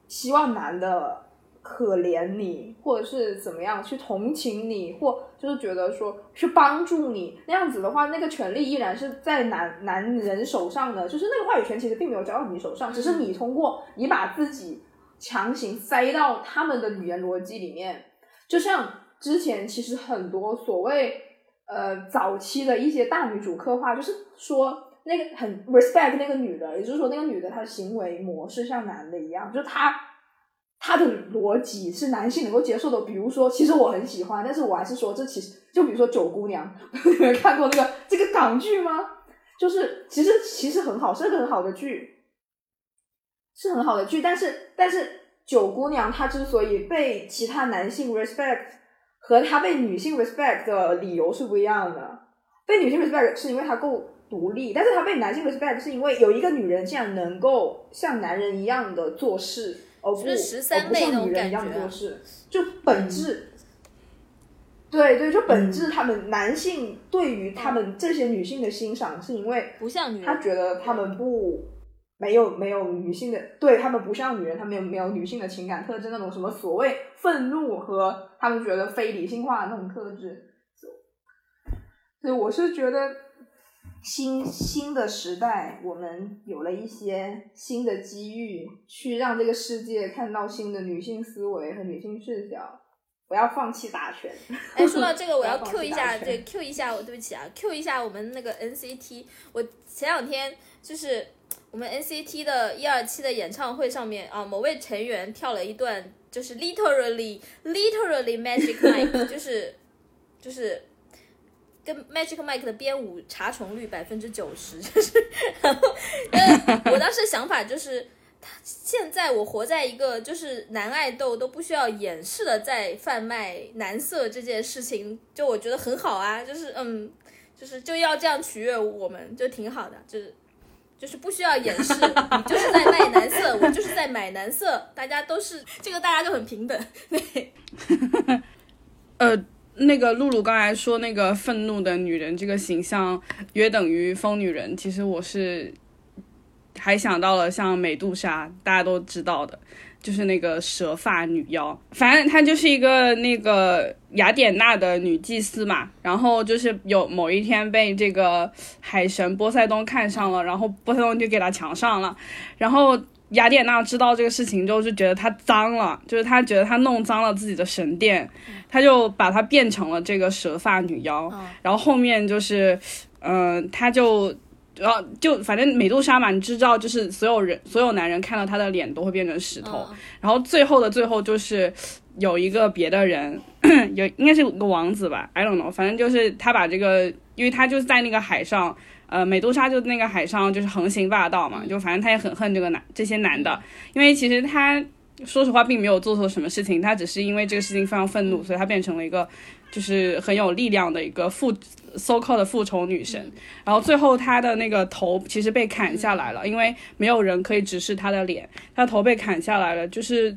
希望男的。可怜你，或者是怎么样去同情你，或就是觉得说去帮助你那样子的话，那个权利依然是在男男人手上的，就是那个话语权其实并没有交到你手上，只是你通过你把自己强行塞到他们的语言逻辑里面，就像之前其实很多所谓呃早期的一些大女主刻画，就是说那个很 respect 那个女的，也就是说那个女的她的行为模式像男的一样，就是她。她的逻辑是男性能够接受的，比如说，其实我很喜欢，但是我还是说，这其实就比如说《九姑娘》，你们看过那个这个港剧吗？就是其实其实很好，是个很好的剧，是很好的剧。但是但是《九姑娘》她之所以被其他男性 respect，和她被女性 respect 的理由是不一样的。被女性 respect 是因为她够独立，但是他被男性 respect 是因为有一个女人竟然能够像男人一样的做事。而不，而不像女人一样做事，就本质，对对，就本质，他们男性对于他们这些女性的欣赏，是因为不像女人，他觉得他们不没有没有女性的，对他们不像女人，他们有没有女性的情感特质，那种什么所谓愤怒和他们觉得非理性化的那种特质，所以我是觉得。新新的时代，我们有了一些新的机遇，去让这个世界看到新的女性思维和女性视角。不要放弃打拳。哎，说到这个，我要 Q 一下，对 Q 一下，我对不起啊，Q 一下我们那个 NCT。我前两天就是我们 NCT 的一二期的演唱会上面啊，某位成员跳了一段，就是 literally literally magic night，就是就是。跟 Magic Mike 的编舞查重率百分之九十，就是，然后，我当时想法就是，他现在我活在一个就是男爱豆都不需要掩饰的在贩卖男色这件事情，就我觉得很好啊，就是嗯，就是就要这样取悦我们，就挺好的，就是就是不需要掩饰，你就是在卖男色，我就是在买男色，大家都是这个，大家就很平等，对，那个露露刚才说那个愤怒的女人这个形象约等于疯女人，其实我是还想到了像美杜莎，大家都知道的，就是那个蛇发女妖，反正她就是一个那个雅典娜的女祭司嘛，然后就是有某一天被这个海神波塞冬看上了，然后波塞冬就给她强上了，然后。雅典娜知道这个事情之后，就觉得她脏了，就是她觉得她弄脏了自己的神殿，她就把她变成了这个蛇发女妖。然后后面就是，嗯，她就，然后就反正美杜莎嘛，你知道，就是所有人所有男人看到她的脸都会变成石头。然后最后的最后就是有一个别的人，有应该是个王子吧，I don't know，反正就是他把这个，因为他就是在那个海上。呃，美杜莎就那个海上就是横行霸道嘛，就反正她也很恨这个男这些男的，因为其实她说实话并没有做错什么事情，她只是因为这个事情非常愤怒，所以她变成了一个就是很有力量的一个复 so called 的复仇女神。然后最后她的那个头其实被砍下来了，因为没有人可以直视她的脸，他头被砍下来了，就是。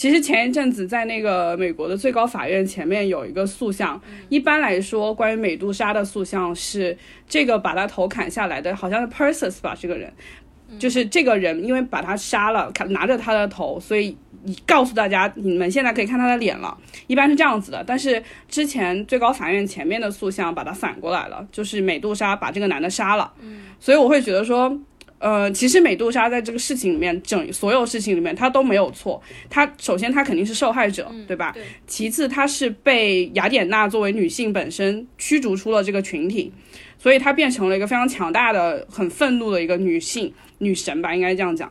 其实前一阵子在那个美国的最高法院前面有一个塑像，一般来说关于美杜莎的塑像是这个把他头砍下来的，好像是 Perseus 吧，这个人，就是这个人因为把他杀了，拿着他的头，所以你告诉大家你们现在可以看他的脸了，一般是这样子的。但是之前最高法院前面的塑像把它反过来了，就是美杜莎把这个男的杀了，所以我会觉得说。呃，其实美杜莎在这个事情里面，整所有事情里面，她都没有错。她首先她肯定是受害者，对吧？其次，她是被雅典娜作为女性本身驱逐出了这个群体，所以她变成了一个非常强大的、很愤怒的一个女性女神吧，应该这样讲。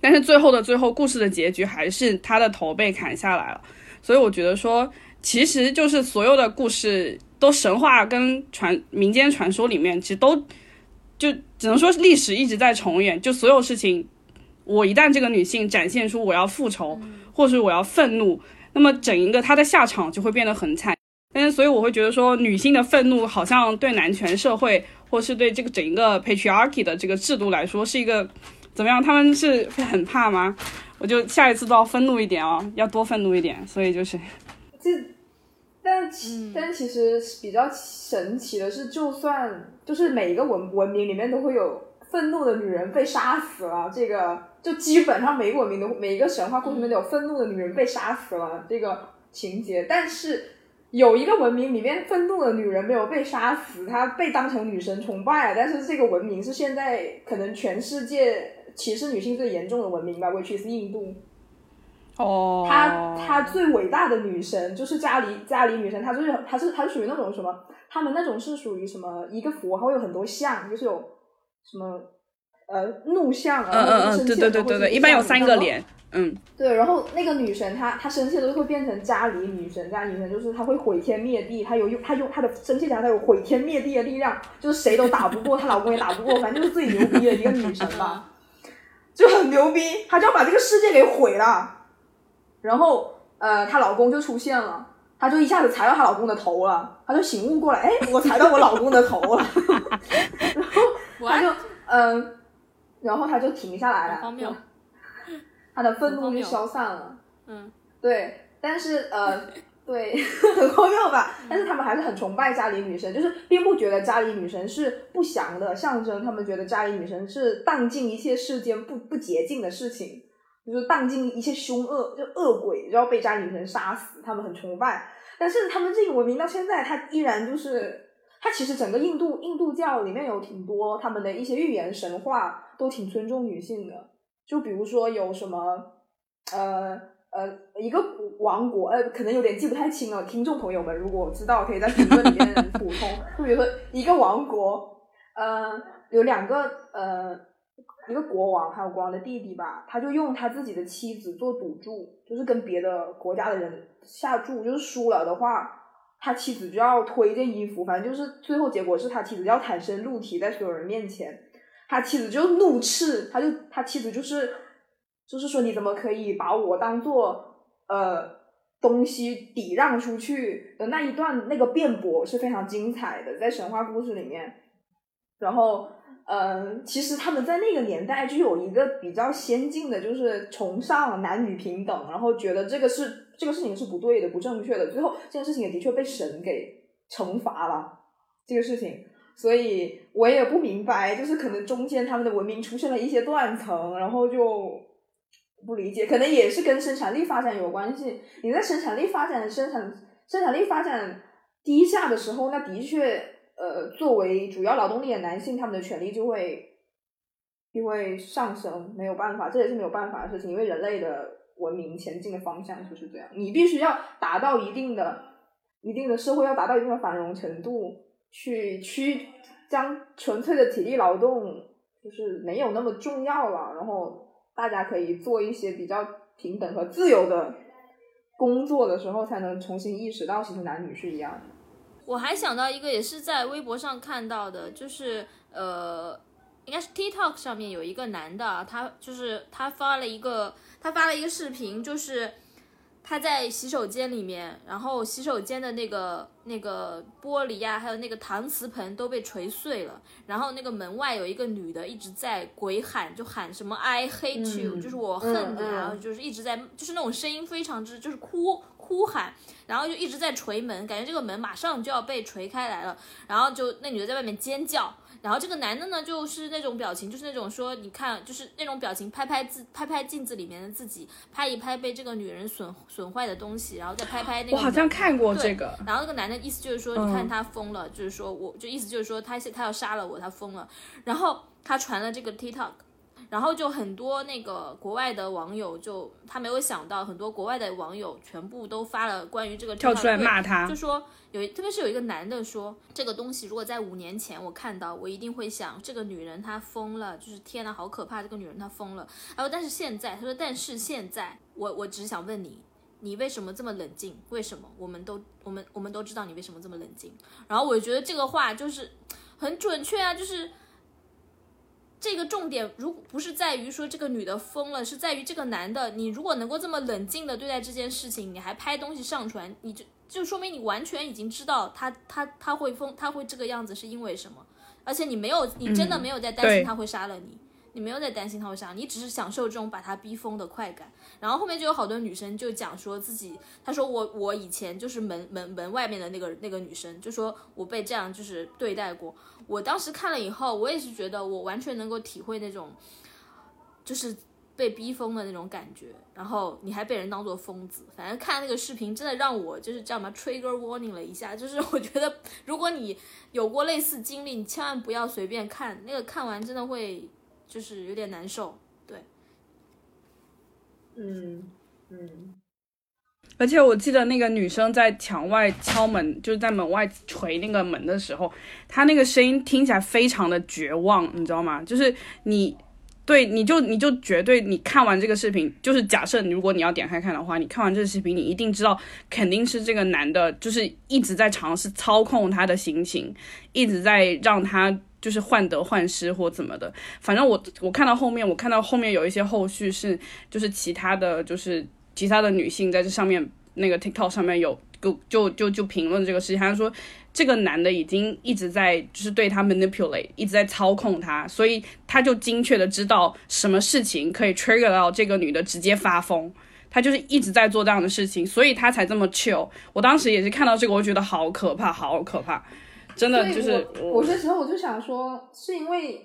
但是最后的最后，故事的结局还是她的头被砍下来了。所以我觉得说，其实就是所有的故事都神话跟传民间传说里面，其实都。就只能说历史一直在重演，就所有事情，我一旦这个女性展现出我要复仇，或者是我要愤怒，那么整一个她的下场就会变得很惨。但是所以我会觉得说，女性的愤怒好像对男权社会，或是对这个整一个 patriarchy 的这个制度来说，是一个怎么样？他们是会很怕吗？我就下一次都要愤怒一点哦，要多愤怒一点。所以就是，这，但其、但其实比较神奇的是，就算就是每一个文文明里面都会有愤怒的女人被杀死了，这个就基本上每个文明都每一个神话故事里面都有愤怒的女人被杀死了这个情节，但是。有一个文明里面愤怒的女人没有被杀死，她被当成女神崇拜。但是这个文明是现在可能全世界歧视女性最严重的文明吧，which is 印度。哦，她她最伟大的女神就是家里家里女神，她就是她是她是属于那种什么？他们那种是属于什么？一个佛会有很多像，就是有什么呃怒相，嗯嗯嗯，对对对对对，一般有三个脸，嗯，对。然后那个女神她她生气都会变成家里女神，家里女神就是她会毁天灭地，她有用她用她的生气起来她有毁天灭地的力量，就是谁都打不过，她老公也打不过，反正就是最牛逼的一个女神吧，就很牛逼，她就要把这个世界给毁了。然后，呃，她老公就出现了，她就一下子踩到她老公的头了，她就醒悟过来，哎，我踩到我老公的头了，然后 她就，嗯，然后她就停下来了，她的愤怒就消散了，嗯，对，但是呃，对，很荒谬吧？但是他们还是很崇拜家里女神，就是并不觉得家里女神是不祥的象征，他们觉得家里女神是荡尽一切世间不不洁净的事情。就是荡尽一切凶恶，就恶鬼，然后被伽梨女神杀死，他们很崇拜。但是他们这个文明到现在，它依然就是，它其实整个印度印度教里面有挺多他们的一些寓言神话都挺尊重女性的。就比如说有什么，呃呃，一个王国，呃，可能有点记不太清了。听众朋友们，如果知道，可以在评论里面补充。就比如说一个王国，呃，有两个呃。一个国王还有国王的弟弟吧，他就用他自己的妻子做赌注，就是跟别的国家的人下注，就是输了的话，他妻子就要脱一件衣服，反正就是最后结果是他妻子要袒身露体在所有人面前，他妻子就怒斥，他就他妻子就是就是说你怎么可以把我当做呃东西抵让出去的那一段那个辩驳是非常精彩的，在神话故事里面，然后。嗯，其实他们在那个年代就有一个比较先进的，就是崇尚男女平等，然后觉得这个是这个事情是不对的、不正确的。最后这件事情也的确被神给惩罚了这个事情，所以我也不明白，就是可能中间他们的文明出现了一些断层，然后就不理解，可能也是跟生产力发展有关系。你在生产力发展、生产生产力发展低下的时候，那的确。呃，作为主要劳动力的男性，他们的权利就会就会上升，没有办法，这也是没有办法的事情，因为人类的文明前进的方向就是这样，你必须要达到一定的、一定的社会，要达到一定的繁荣程度，去去将纯粹的体力劳动就是没有那么重要了，然后大家可以做一些比较平等和自由的工作的时候，才能重新意识到，其实男女是一样的。我还想到一个，也是在微博上看到的，就是呃，应该是 TikTok 上面有一个男的，他就是他发了一个，他发了一个视频，就是他在洗手间里面，然后洗手间的那个那个玻璃呀，还有那个搪瓷盆都被锤碎了，然后那个门外有一个女的一直在鬼喊，就喊什么 I hate you，就是我恨你，然后就是一直在，就是那种声音非常之就是哭。呼喊，然后就一直在捶门，感觉这个门马上就要被锤开来了。然后就那女的在外面尖叫，然后这个男的呢，就是那种表情，就是那种说，你看，就是那种表情，拍拍自拍拍镜子里面的自己，拍一拍被这个女人损损坏的东西，然后再拍拍那个。我好像看过这个。然后那个男的意思就是说，你看他疯了，就是说我就意思就是说他他要杀了我，他疯了。然后他传了这个 TikTok。然后就很多那个国外的网友就他没有想到，很多国外的网友全部都发了关于这个跳出来骂他，就说有特别是有一个男的说这个东西如果在五年前我看到，我一定会想这个女人她疯了，就是天呐好可怕，这个女人她疯了。然后但是现在他说但是现在我我只想问你，你为什么这么冷静？为什么我们都我们我们都知道你为什么这么冷静？然后我觉得这个话就是很准确啊，就是。这个重点如果不是在于说这个女的疯了，是在于这个男的，你如果能够这么冷静的对待这件事情，你还拍东西上传，你就就说明你完全已经知道他他他会疯，他会这个样子是因为什么，而且你没有，你真的没有在担心他会杀了你。你没有在担心他会杀你，只是享受这种把他逼疯的快感。然后后面就有好多女生就讲说自己，她说我我以前就是门门门外面的那个那个女生，就说我被这样就是对待过。我当时看了以后，我也是觉得我完全能够体会那种，就是被逼疯的那种感觉。然后你还被人当做疯子，反正看那个视频真的让我就是叫什么 trigger warning 了一下，就是 我觉得如果你有过类似经历，你千万不要随便看，那个看完真的会。就是有点难受，对，嗯嗯，而且我记得那个女生在墙外敲门，就是在门外捶那个门的时候，她那个声音听起来非常的绝望，你知道吗？就是你对你就你就绝对你看完这个视频，就是假设你如果你要点开看的话，你看完这个视频，你一定知道肯定是这个男的，就是一直在尝试操控他的心情，一直在让他。就是患得患失或怎么的，反正我我看到后面，我看到后面有一些后续是，就是其他的就是其他的女性在这上面那个 TikTok 上面有就就就就评论这个事情，他说这个男的已经一直在就是对他 manipulate，一直在操控他，所以他就精确的知道什么事情可以 trigger 到这个女的直接发疯，他就是一直在做这样的事情，所以他才这么 chill。我当时也是看到这个，我觉得好可怕，好可怕。真的就是，有些时候我就想说，是因为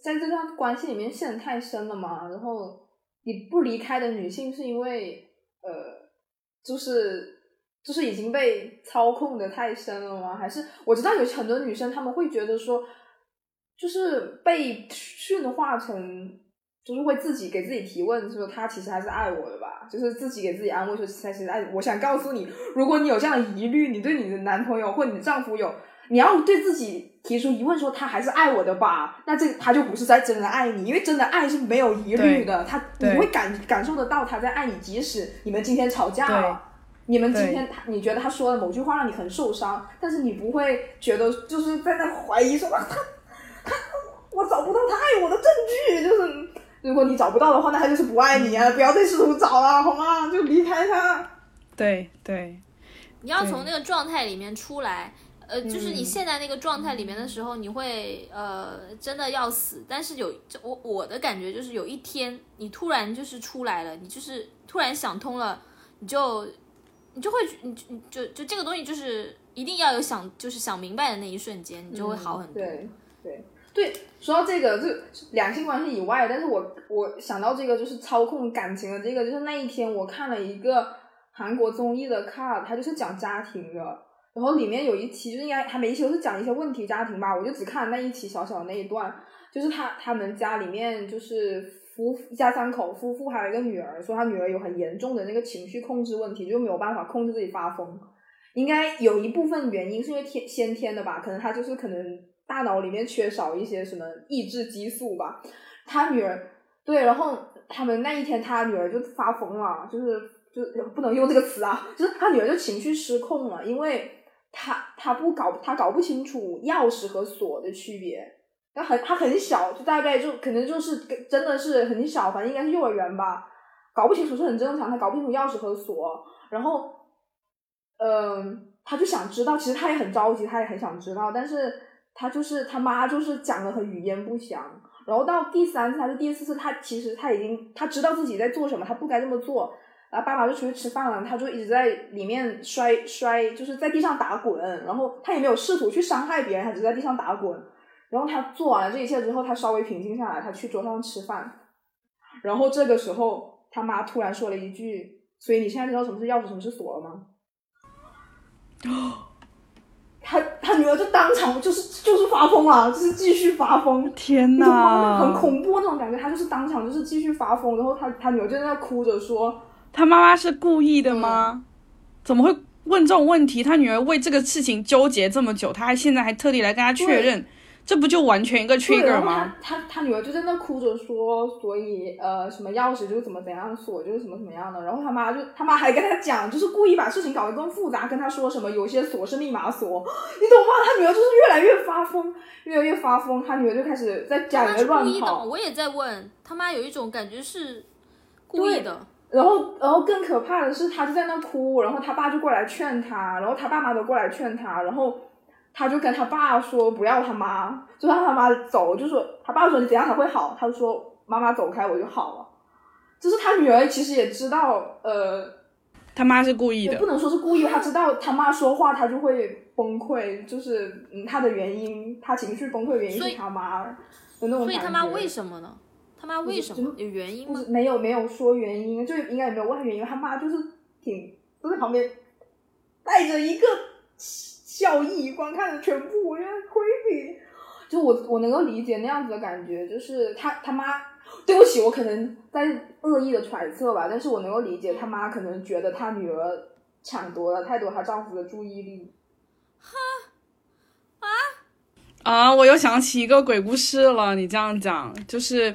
在这段关系里面陷得太深了嘛？然后你不离开的女性是因为呃，就是就是已经被操控的太深了吗？还是我知道有很多女生她们会觉得说，就是被驯化成，就是会自己给自己提问，说他其实还是爱我的吧？就是自己给自己安慰说，他其实爱。我想告诉你，如果你有这样的疑虑，你对你的男朋友或你的丈夫有。你要对自己提出疑问，说他还是爱我的吧？那这他就不是在真的爱你，因为真的爱是没有疑虑的。他你会感感受得到他在爱你，即使你们今天吵架了，你们今天他你觉得他说的某句话让你很受伤，但是你不会觉得就是在那怀疑说他他我找不到他爱我的证据。就是如果你找不到的话，那他就是不爱你啊！不要再试图找了，好吗？就离开他。对对，你要从那个状态里面出来。呃，就是你现在那个状态里面的时候，你会呃真的要死。但是有我我的感觉就是有一天你突然就是出来了，你就是突然想通了，你就你就会你你就就这个东西就是一定要有想就是想明白的那一瞬间，你就会好很多。对对对，说到这个，就两性关系以外，但是我我想到这个就是操控感情的这个，就是那一天我看了一个韩国综艺的 card，它就是讲家庭的。然后里面有一期，就是应该他每一期都是讲一些问题家庭吧，我就只看了那一期小小的那一段，就是他他们家里面就是夫一家三口，夫妇还有一个女儿，说他女儿有很严重的那个情绪控制问题，就没有办法控制自己发疯，应该有一部分原因是因为天先天的吧，可能他就是可能大脑里面缺少一些什么抑制激素吧，他女儿对，然后他们那一天他女儿就发疯了，就是就不能用这个词啊，就是他女儿就情绪失控了，因为。他他不搞他搞不清楚钥匙和锁的区别，他很他很小，就大概就可能就是真的是很小，反正应该是幼儿园吧，搞不清楚是很正常。他搞不清楚钥匙和锁，然后，嗯，他就想知道，其实他也很着急，他也很想知道，但是他就是他妈就是讲的很语焉不详。然后到第三次还是第四次，他其实他已经他知道自己在做什么，他不该这么做。然后爸爸就出去吃饭了，他就一直在里面摔摔，就是在地上打滚。然后他也没有试图去伤害别人，他只在地上打滚。然后他做完了这一切之后，他稍微平静下来，他去桌上吃饭。然后这个时候，他妈突然说了一句：“所以你现在知道什么是钥匙，什么是锁了吗？”他他女儿就当场就是就是发疯了，就是继续发疯。天呐，很恐怖那种感觉。他就是当场就是继续发疯，然后他他女儿就在那哭着说。他妈妈是故意的吗？怎么会问这种问题？他女儿为这个事情纠结这么久，他还现在还特地来跟他确认，这不就完全一个 trigger 吗？他他他女儿就在那哭着说，所以呃，什么钥匙就是怎么怎样锁就是什么怎么样的。然后他妈就他妈还跟他讲，就是故意把事情搞得更复杂，跟他说什么有些锁是密码锁，你懂吗？他女儿就是越来越发疯，越来越发疯。他女儿就开始在家里面乱跑。我也在问他妈，有一种感觉是故意的。然后然后更可怕的是，他就在那哭，然后他爸就过来劝他，然后他爸妈都过来劝他，然后他就跟他爸说不要他妈，就让他妈走，就说他爸说你怎样才会好，他就说妈妈走开我就好了。就是他女儿其实也知道，呃，他妈是故意的，也不能说是故意，他知道他妈说话他就会崩溃，就是嗯他的原因，他情绪崩溃原因所以是他妈的那种所以他妈为什么呢？他妈为什么有原因吗就？是没有没有说原因，就应该也没有问他原因。他妈就是挺就在旁边带着一个笑意观看着全部，我觉得很 creepy。就我我能够理解那样子的感觉，就是他他妈，对不起，我可能在恶意的揣测吧，但是我能够理解他妈可能觉得他女儿抢夺了太多她丈夫的注意力。哈啊啊，我又想起一个鬼故事了。你这样讲，就是，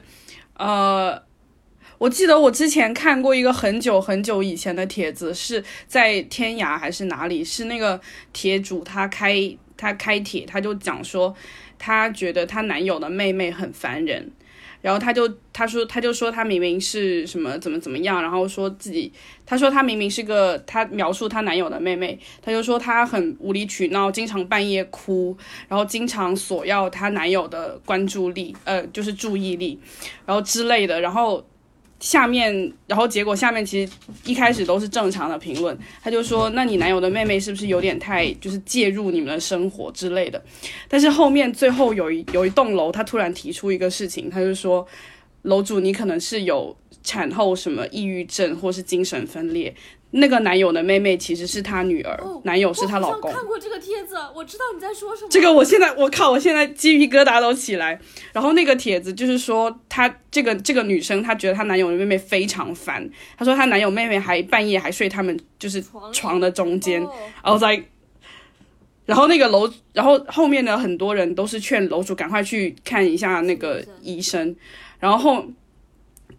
呃，我记得我之前看过一个很久很久以前的帖子，是在天涯还是哪里？是那个铁主他开他开帖，他就讲说，他觉得他男友的妹妹很烦人。然后他就他说他就说他明明是什么怎么怎么样，然后说自己他说他明明是个他描述他男友的妹妹，他就说他很无理取闹，经常半夜哭，然后经常索要他男友的关注力，呃，就是注意力，然后之类的。然后下面，然后结果下面其实一开始都是正常的评论，他就说，那你男友的妹妹是不是有点太就是介入你们的生活之类的？但是后面最后有一有一栋楼，他突然提出一个事情，他就说，楼主你可能是有产后什么抑郁症或是精神分裂。那个男友的妹妹其实是他女儿，哦男友是她老公我。看过这个帖子，我知道你在说什么。这个我现在我靠，我现在鸡皮疙瘩都起来。然后那个帖子就是说，她这个这个女生，她觉得她男友的妹妹非常烦。她说她男友妹妹还半夜还睡他们就是床的中间，哦然后在，然后那个楼，然后后面的很多人都是劝楼主赶快去看一下那个医生，然后后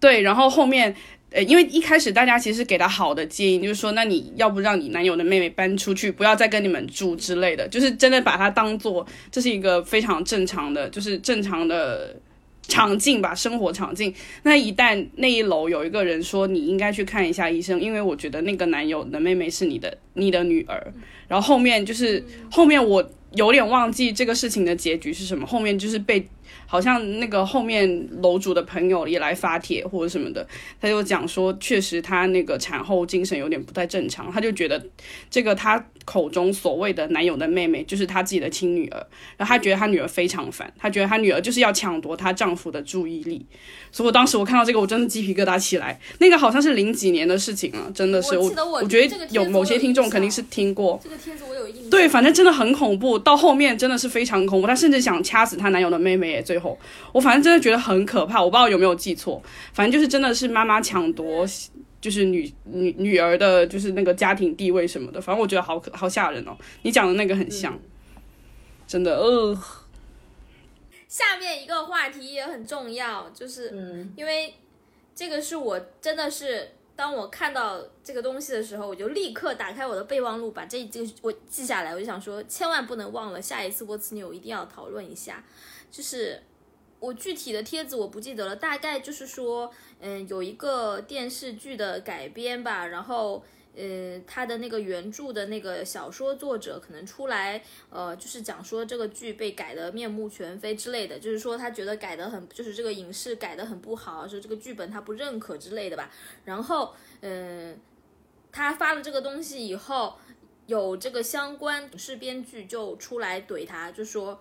对，然后后面。呃，因为一开始大家其实给他好的建议，就是说，那你要不让你男友的妹妹搬出去，不要再跟你们住之类的，就是真的把它当做这是一个非常正常的，就是正常的场景吧，生活场景。那一旦那一楼有一个人说你应该去看一下医生，因为我觉得那个男友的妹妹是你的你的女儿，然后后面就是后面我有点忘记这个事情的结局是什么，后面就是被。好像那个后面楼主的朋友也来发帖或者什么的，他就讲说，确实他那个产后精神有点不太正常，他就觉得这个他口中所谓的男友的妹妹就是她自己的亲女儿，然后她觉得她女儿非常烦，她觉得她女儿就是要抢夺她丈夫的注意力，所以我当时我看到这个我真的鸡皮疙瘩起来，那个好像是零几年的事情了，真的是我我觉得有某些听众肯定是听过，这个帖子我有印象。对，反正真的很恐怖，到后面真的是非常恐怖。她甚至想掐死她男友的妹妹耶，最后我反正真的觉得很可怕。我不知道有没有记错，反正就是真的是妈妈抢夺，就是女女女儿的，就是那个家庭地位什么的。反正我觉得好可好吓人哦。你讲的那个很像，真的，呃，下面一个话题也很重要，就是嗯因为这个是我真的是，当我看到这个东西的时候，我就立刻打开我的备忘录，把这这个我记下来。我就想说，千万不能忘了，下一次波茨牛一定要讨论一下。就是我具体的帖子我不记得了，大概就是说，嗯，有一个电视剧的改编吧，然后。呃，他的那个原著的那个小说作者可能出来，呃，就是讲说这个剧被改得面目全非之类的，就是说他觉得改得很，就是这个影视改得很不好，说这个剧本他不认可之类的吧。然后，嗯、他发了这个东西以后，有这个相关影视编剧就出来怼他，就说。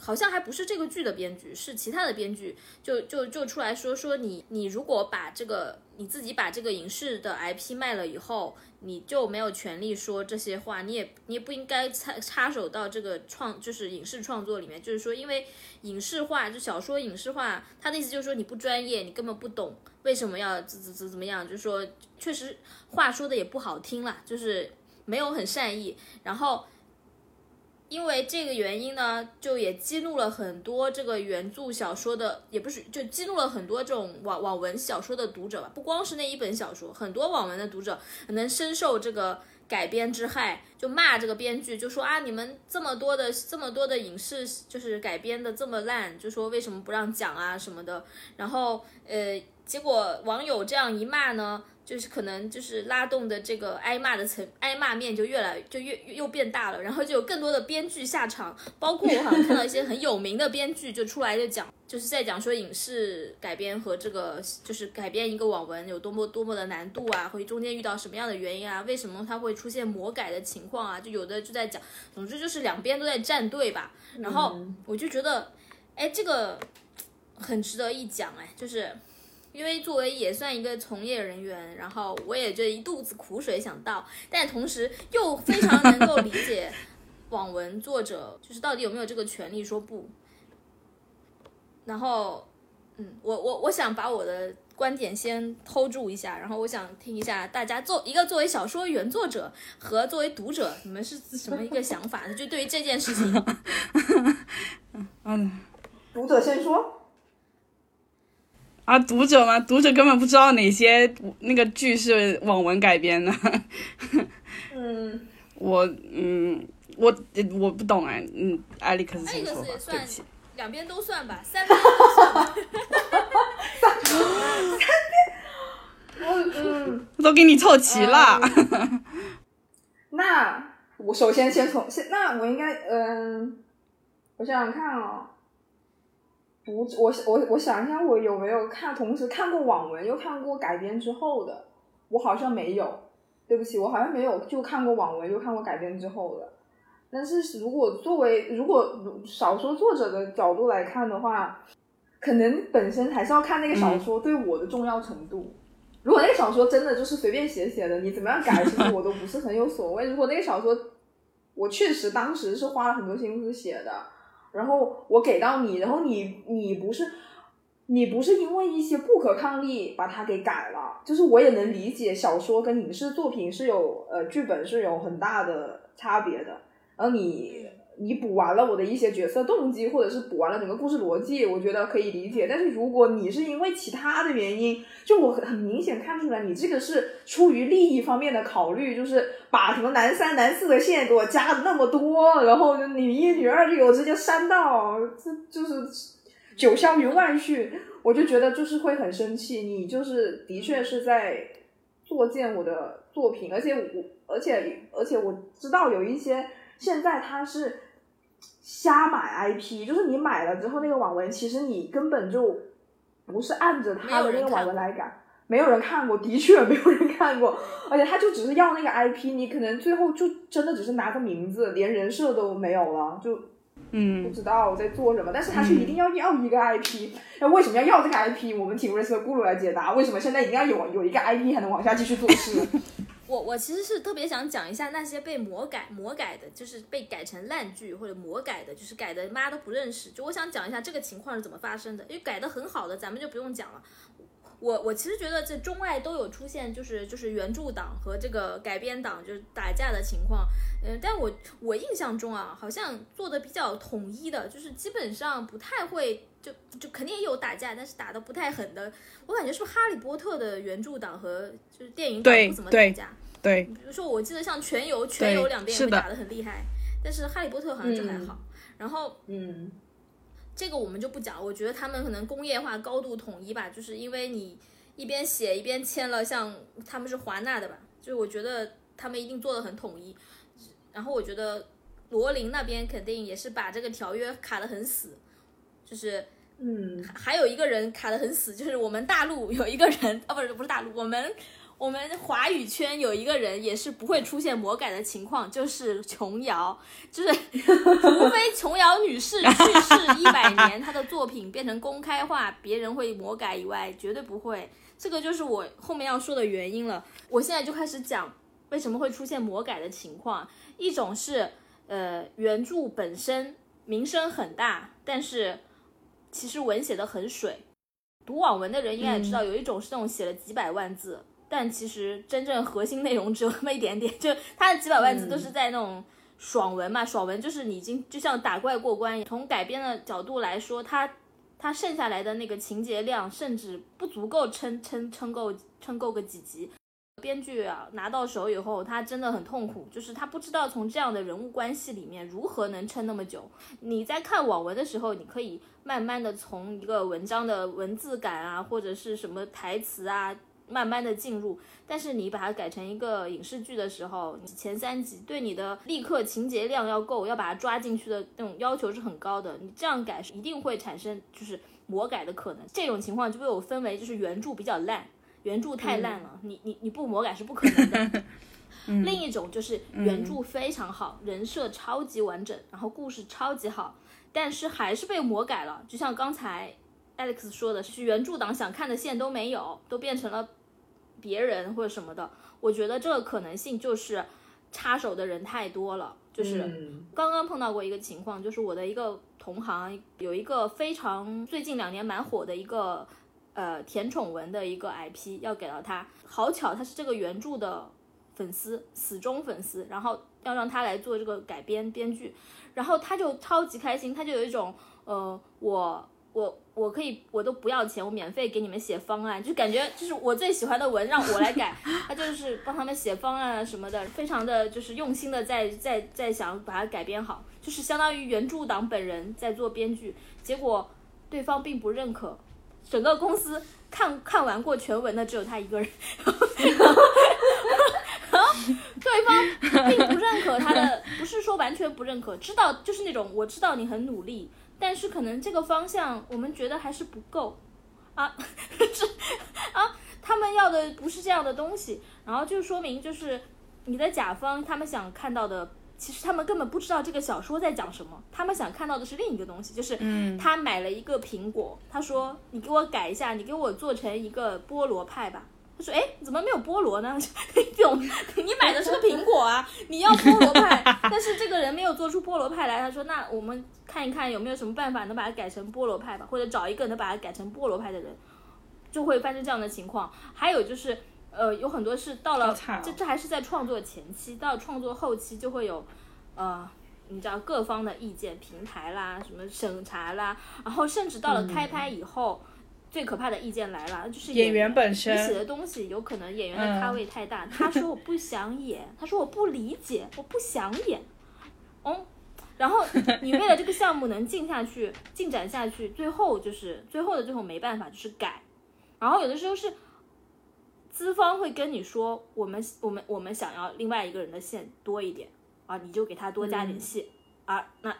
好像还不是这个剧的编剧，是其他的编剧，就就就出来说说你你如果把这个你自己把这个影视的 IP 卖了以后，你就没有权利说这些话，你也你也不应该插插手到这个创就是影视创作里面，就是说因为影视化就小说影视化，他的意思就是说你不专业，你根本不懂为什么要怎怎怎怎么样，就是说确实话说的也不好听啦，就是没有很善意，然后。因为这个原因呢，就也激怒了很多这个原著小说的，也不是就激怒了很多这种网网文小说的读者吧。不光是那一本小说，很多网文的读者可能深受这个改编之害，就骂这个编剧，就说啊，你们这么多的这么多的影视就是改编的这么烂，就说为什么不让讲啊什么的。然后呃，结果网友这样一骂呢。就是可能就是拉动的这个挨骂的层挨骂面就越来就越又变大了，然后就有更多的编剧下场，包括我好像看到一些很有名的编剧就出来就讲，就是在讲说影视改编和这个就是改编一个网文有多么多么的难度啊，会中间遇到什么样的原因啊，为什么它会出现魔改的情况啊，就有的就在讲，总之就是两边都在站队吧，然后我就觉得，哎，这个很值得一讲，哎，就是。因为作为也算一个从业人员，然后我也就一肚子苦水想倒，但同时又非常能够理解网文作者就是到底有没有这个权利说不。然后，嗯，我我我想把我的观点先 hold 住一下，然后我想听一下大家作一个作为小说原作者和作为读者，你们是什么一个想法？就对于这件事情，嗯，读者先说。啊，读者吗？读者根本不知道哪些那个剧是网文改编的。嗯，我嗯我我不懂哎，嗯，艾利克斯先说吧，对不起。两边都算吧，三边都算吧。三边，我嗯，都给你凑齐了。那我首先先从先，那我应该嗯，我想想看哦。读我我我想一下，我有没有看同时看过网文又看过改编之后的？我好像没有，对不起，我好像没有就看过网文又看过改编之后的。但是如果作为如果小说作者的角度来看的话，可能本身还是要看那个小说对我的重要程度。如果那个小说真的就是随便写写的，你怎么样改，其实我都不是很有所谓。如果那个小说我确实当时是花了很多心思写的。然后我给到你，然后你你不是你不是因为一些不可抗力把它给改了，就是我也能理解小说跟影视作品是有呃剧本是有很大的差别的，然后你。你补完了我的一些角色动机，或者是补完了整个故事逻辑，我觉得可以理解。但是如果你是因为其他的原因，就我很很明显看出来，你这个是出于利益方面的考虑，就是把什么男三男四的线给我加的那么多，然后就女一女二就给我直接删到，这就是九霄云外去，我就觉得就是会很生气。你就是的确是在作践我的作品，而且我而且而且我知道有一些现在他是。瞎买 IP，就是你买了之后，那个网文其实你根本就不是按着他的那个网文来改，没有人看过，的确没有人看过，而且他就只是要那个 IP，你可能最后就真的只是拿个名字，连人设都没有了，就嗯不知道在做什么，但是他是一定要要一个 IP，那为什么要要这个 IP？我们请瑞斯和咕噜来解答，为什么现在一定要有有一个 IP 才能往下继续做事？我我其实是特别想讲一下那些被魔改魔改的，就是被改成烂剧或者魔改的，就是改的妈都不认识。就我想讲一下这个情况是怎么发生的，因为改的很好的咱们就不用讲了。我我其实觉得这中外都有出现，就是就是原著党和这个改编党就是打架的情况。嗯，但我我印象中啊，好像做的比较统一的，就是基本上不太会就就肯定也有打架，但是打的不太狠的。我感觉是不是哈利波特的原著党和就是电影党不怎么打架？对，比如说我记得像全游，全游两边会打的很厉害，但是哈利波特好像就还好。然后，嗯，这个我们就不讲。我觉得他们可能工业化高度统一吧，就是因为你一边写一边签了，像他们是华纳的吧，就是我觉得他们一定做的很统一。然后我觉得罗琳那边肯定也是把这个条约卡的很死，就是，嗯，还有一个人卡的很死，就是我们大陆有一个人啊，不是不是大陆，我们。我们华语圈有一个人也是不会出现魔改的情况，就是琼瑶，就是 除非琼瑶女士去世一百年，她的作品变成公开化，别人会魔改以外，绝对不会。这个就是我后面要说的原因了。我现在就开始讲为什么会出现魔改的情况。一种是，呃，原著本身名声很大，但是其实文写的很水。读网文的人应该也知道，有一种是那种写了几百万字。但其实真正核心内容只有那么一点点，就它的几百万字都是在那种爽文嘛，爽文就是你已经就像打怪过关。从改编的角度来说，它它剩下来的那个情节量甚至不足够撑撑撑够撑够个几集。编剧啊拿到手以后，他真的很痛苦，就是他不知道从这样的人物关系里面如何能撑那么久。你在看网文的时候，你可以慢慢的从一个文章的文字感啊，或者是什么台词啊，慢慢的进入。但是你把它改成一个影视剧的时候，前三集对你的立刻情节量要够，要把它抓进去的那种要求是很高的。你这样改是一定会产生就是魔改的可能。这种情况就被我分为就是原著比较烂。原著太烂了，你你你不魔改是不可能的。另一种就是原著非常好，人设超级完整，然后故事超级好，但是还是被魔改了。就像刚才 Alex 说的，是原著党想看的线都没有，都变成了别人或者什么的。我觉得这个可能性就是插手的人太多了。就是刚刚碰到过一个情况，就是我的一个同行有一个非常最近两年蛮火的一个。呃，甜宠文的一个 IP 要给到他，好巧，他是这个原著的粉丝，死忠粉丝，然后要让他来做这个改编编剧，然后他就超级开心，他就有一种，呃，我我我可以，我都不要钱，我免费给你们写方案，就感觉就是我最喜欢的文让我来改，他就是帮他们写方案啊什么的，非常的就是用心的在在在想把它改编好，就是相当于原著党本人在做编剧，结果对方并不认可。整个公司看看完过全文的只有他一个人，对方并不认可他的，不是说完全不认可，知道就是那种我知道你很努力，但是可能这个方向我们觉得还是不够啊，这啊，他们要的不是这样的东西，然后就说明就是你的甲方他们想看到的。其实他们根本不知道这个小说在讲什么，他们想看到的是另一个东西，就是他买了一个苹果，他说你给我改一下，你给我做成一个菠萝派吧。他说哎，怎么没有菠萝呢？这种 你买的是个苹果啊，你要菠萝派，但是这个人没有做出菠萝派来。他说那我们看一看有没有什么办法能把它改成菠萝派吧，或者找一个能把它改成菠萝派的人，就会发生这样的情况。还有就是。呃，有很多是到了，这这还是在创作前期，到创作后期就会有，呃，你知道各方的意见，平台啦，什么审查啦，然后甚至到了开拍以后，最可怕的意见来了，就是演员本身你写的东西有可能演员的咖位太大，他说我不想演，他说我不理解，我不想演，哦，然后你为了这个项目能进下去，进展下去，最后就是最后的最后没办法就是改，然后有的时候是。资方会跟你说，我们我们我们想要另外一个人的线多一点啊，你就给他多加点戏啊。那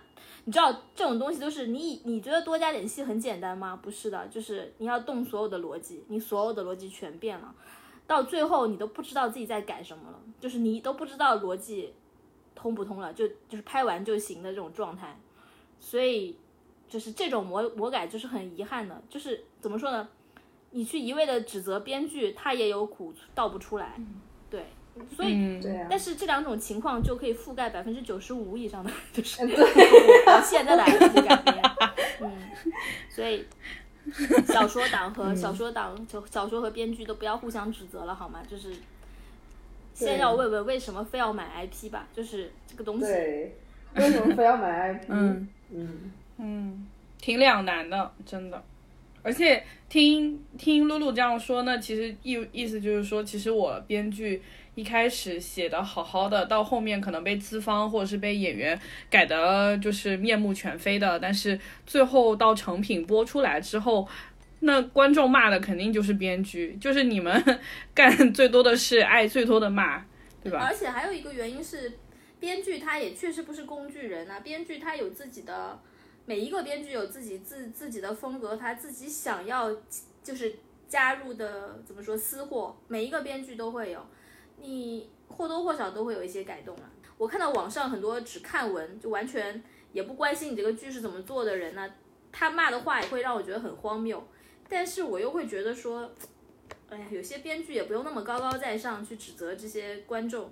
你知道这种东西都是你你觉得多加点戏很简单吗？不是的，就是你要动所有的逻辑，你所有的逻辑全变了，到最后你都不知道自己在改什么了，就是你都不知道逻辑通不通了，就就是拍完就行的这种状态。所以就是这种魔魔改就是很遗憾的，就是怎么说呢？你去一味的指责编剧，他也有苦倒不出来，对，所以，但是这两种情况就可以覆盖百分之九十五以上的，就是现在的改编，嗯，所以小说党和小说党，小小说和编剧都不要互相指责了，好吗？就是先要问问为什么非要买 IP 吧，就是这个东西，为什么非要买 IP？嗯。嗯。嗯，挺两难的，真的。而且听听露露这样说呢，其实意意思就是说，其实我编剧一开始写的好好的，到后面可能被资方或者是被演员改的，就是面目全非的。但是最后到成品播出来之后，那观众骂的肯定就是编剧，就是你们 干 最多的是挨最多的骂，对吧？而且还有一个原因是，编剧他也确实不是工具人啊，编剧他有自己的。每一个编剧有自己自自己的风格，他自己想要就是加入的怎么说私货，每一个编剧都会有，你或多或少都会有一些改动啊。我看到网上很多只看文就完全也不关心你这个剧是怎么做的人呢，他骂的话也会让我觉得很荒谬，但是我又会觉得说，哎呀，有些编剧也不用那么高高在上去指责这些观众，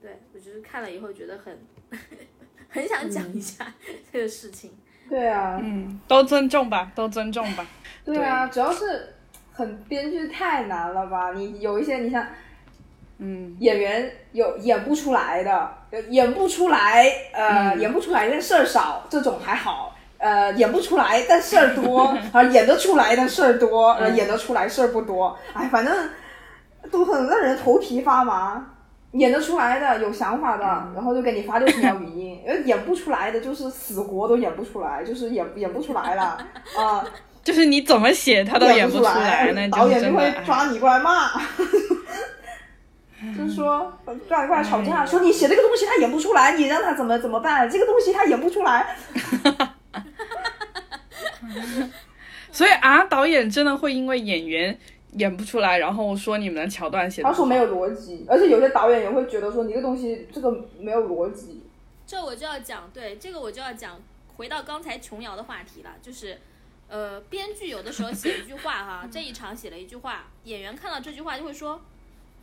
对我就是看了以后觉得很 很想讲一下这个事情。对啊，嗯，都尊重吧，都尊重吧。对啊，主要是很编剧太难了吧？你有一些，你像，嗯，演员有演不出来的，演不出来，呃，演不出来但事儿少，这种还好。呃，演不出来但事儿多，啊，演得出来的事儿多，呃，演得出来事儿不多。哎，反正都很让人头皮发麻。演得出来的有想法的，然后就给你发六十秒语音；呃，演不出来的就是死活都演不出来，就是演演不出来了 啊。就是你怎么写他都演不出来，那导演就会抓你过来骂，就是说过来过来吵架，说你写这个东西他演不出来，你让他怎么怎么办？这个东西他演不出来。所以啊，导演真的会因为演员。演不出来，然后说你们的桥段写的，他说没有逻辑，而且有些导演也会觉得说你这个东西这个没有逻辑。这我就要讲，对这个我就要讲，回到刚才琼瑶的话题了，就是，呃，编剧有的时候写一句话哈，这一场写了一句话，演员看到这句话就会说。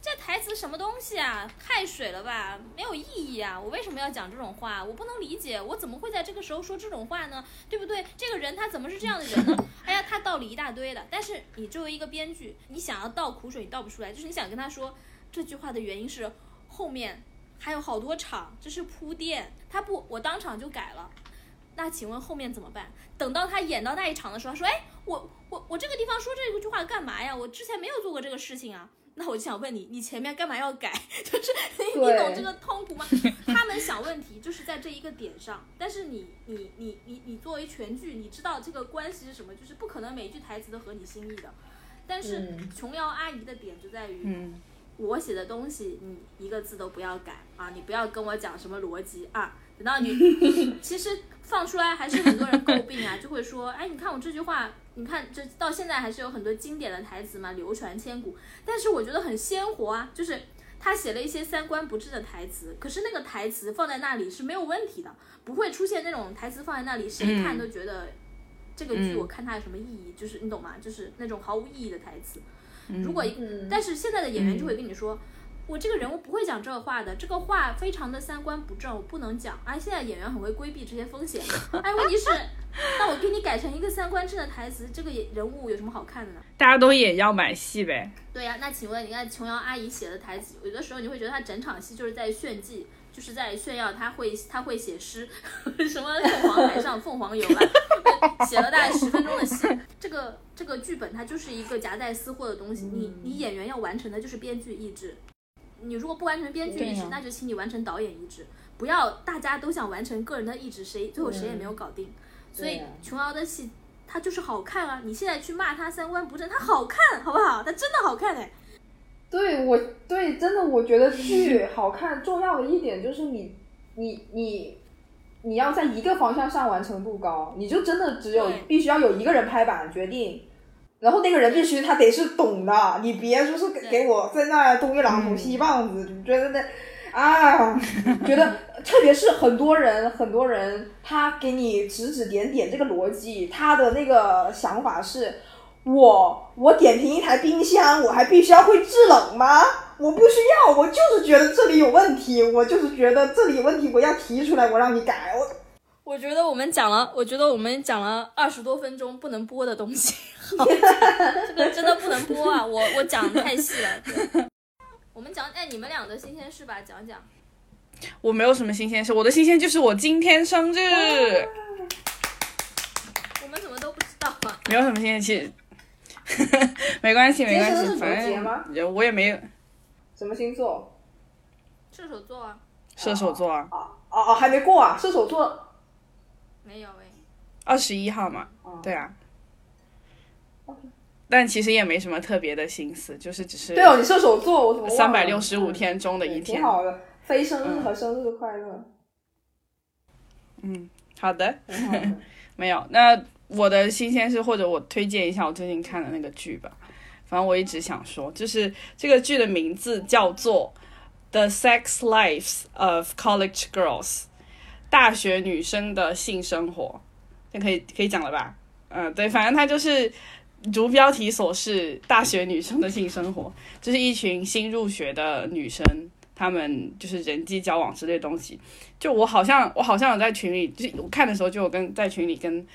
这台词什么东西啊？太水了吧，没有意义啊！我为什么要讲这种话？我不能理解，我怎么会在这个时候说这种话呢？对不对？这个人他怎么是这样的人呢？哎呀，他道理一大堆的。但是你作为一个编剧，你想要倒苦水，你倒不出来。就是你想跟他说这句话的原因是后面还有好多场，这是铺垫。他不，我当场就改了。那请问后面怎么办？等到他演到那一场的时候，他说：“哎，我我我这个地方说这句话干嘛呀？我之前没有做过这个事情啊。”那我就想问你，你前面干嘛要改？就是你你懂这个痛苦吗？他们想问题就是在这一个点上，但是你你你你你作为全剧，你知道这个关系是什么？就是不可能每一句台词都合你心意的。但是琼瑶阿姨的点就在于，我写的东西你一个字都不要改啊！你不要跟我讲什么逻辑啊！等到你 其实放出来还是很多人诟病啊，就会说，哎，你看我这句话。你看，这到现在还是有很多经典的台词嘛，流传千古。但是我觉得很鲜活啊，就是他写了一些三观不正的台词，可是那个台词放在那里是没有问题的，不会出现那种台词放在那里谁看都觉得这个剧我看它有什么意义，就是你懂吗？就是那种毫无意义的台词。如果，但是现在的演员就会跟你说。我这个人物不会讲这个话的，这个话非常的三观不正，我不能讲。哎，现在演员很会规避这些风险。哎，问题是，那我给你改成一个三观正的台词，这个人物有什么好看的呢？大家都也要买戏呗。对呀，那请问，你看琼瑶阿姨写的台词，有的时候你会觉得她整场戏就是在炫技，就是在炫耀她会她会写诗，什么凤凰台上凤凰游了，写了大概十分钟的戏。这个这个剧本它就是一个夹带私货的东西，你你演员要完成的就是编剧意志。你如果不完成编剧意志，那就请你完成导演意志，不要大家都想完成个人的意志，谁最后谁也没有搞定。所以琼瑶的戏，它就是好看啊！你现在去骂他三观不正，他好看，好不好？他真的好看哎。对，我对真的我觉得剧 好看，重要的一点就是你你你你要在一个方向上完成度高，你就真的只有必须要有一个人拍板决定。然后那个人必须他得是懂的，你别就是给我在那东一榔头西一棒子，你觉得那，啊，觉得 特别是很多人很多人他给你指指点点这个逻辑，他的那个想法是，我我点评一台冰箱，我还必须要会制冷吗？我不需要，我就是觉得这里有问题，我就是觉得这里有问题，我要提出来，我让你改，我。我觉得我们讲了，我觉得我们讲了二十多分钟不能播的东西，这个真的不能播啊！我我讲太细了。我们讲哎，你们俩的新鲜事吧，讲讲。我没有什么新鲜事，我的新鲜就是我今天生日。我们怎么都不知道啊？没有什么新鲜事，没关系没关系，反正我也没有。什么星座？射手座啊。射手座啊。哦哦，还没过啊，射手座。没有哎，二十一号嘛，对啊，但其实也没什么特别的心思，就是只是对哦，你射手座，我怎么三百六十五天中的一天，挺好的，非生日和生日快乐。嗯，好的，没有。那我的新鲜事，或者我推荐一下我最近看的那个剧吧。反正我一直想说，就是这个剧的名字叫做《The Sex Lives of College Girls》。大学女生的性生活，这可以可以讲了吧？嗯，对，反正它就是如标题所示，大学女生的性生活，就是一群新入学的女生，她们就是人际交往之类的东西。就我好像我好像有在群里，就是我看的时候就有跟在群里跟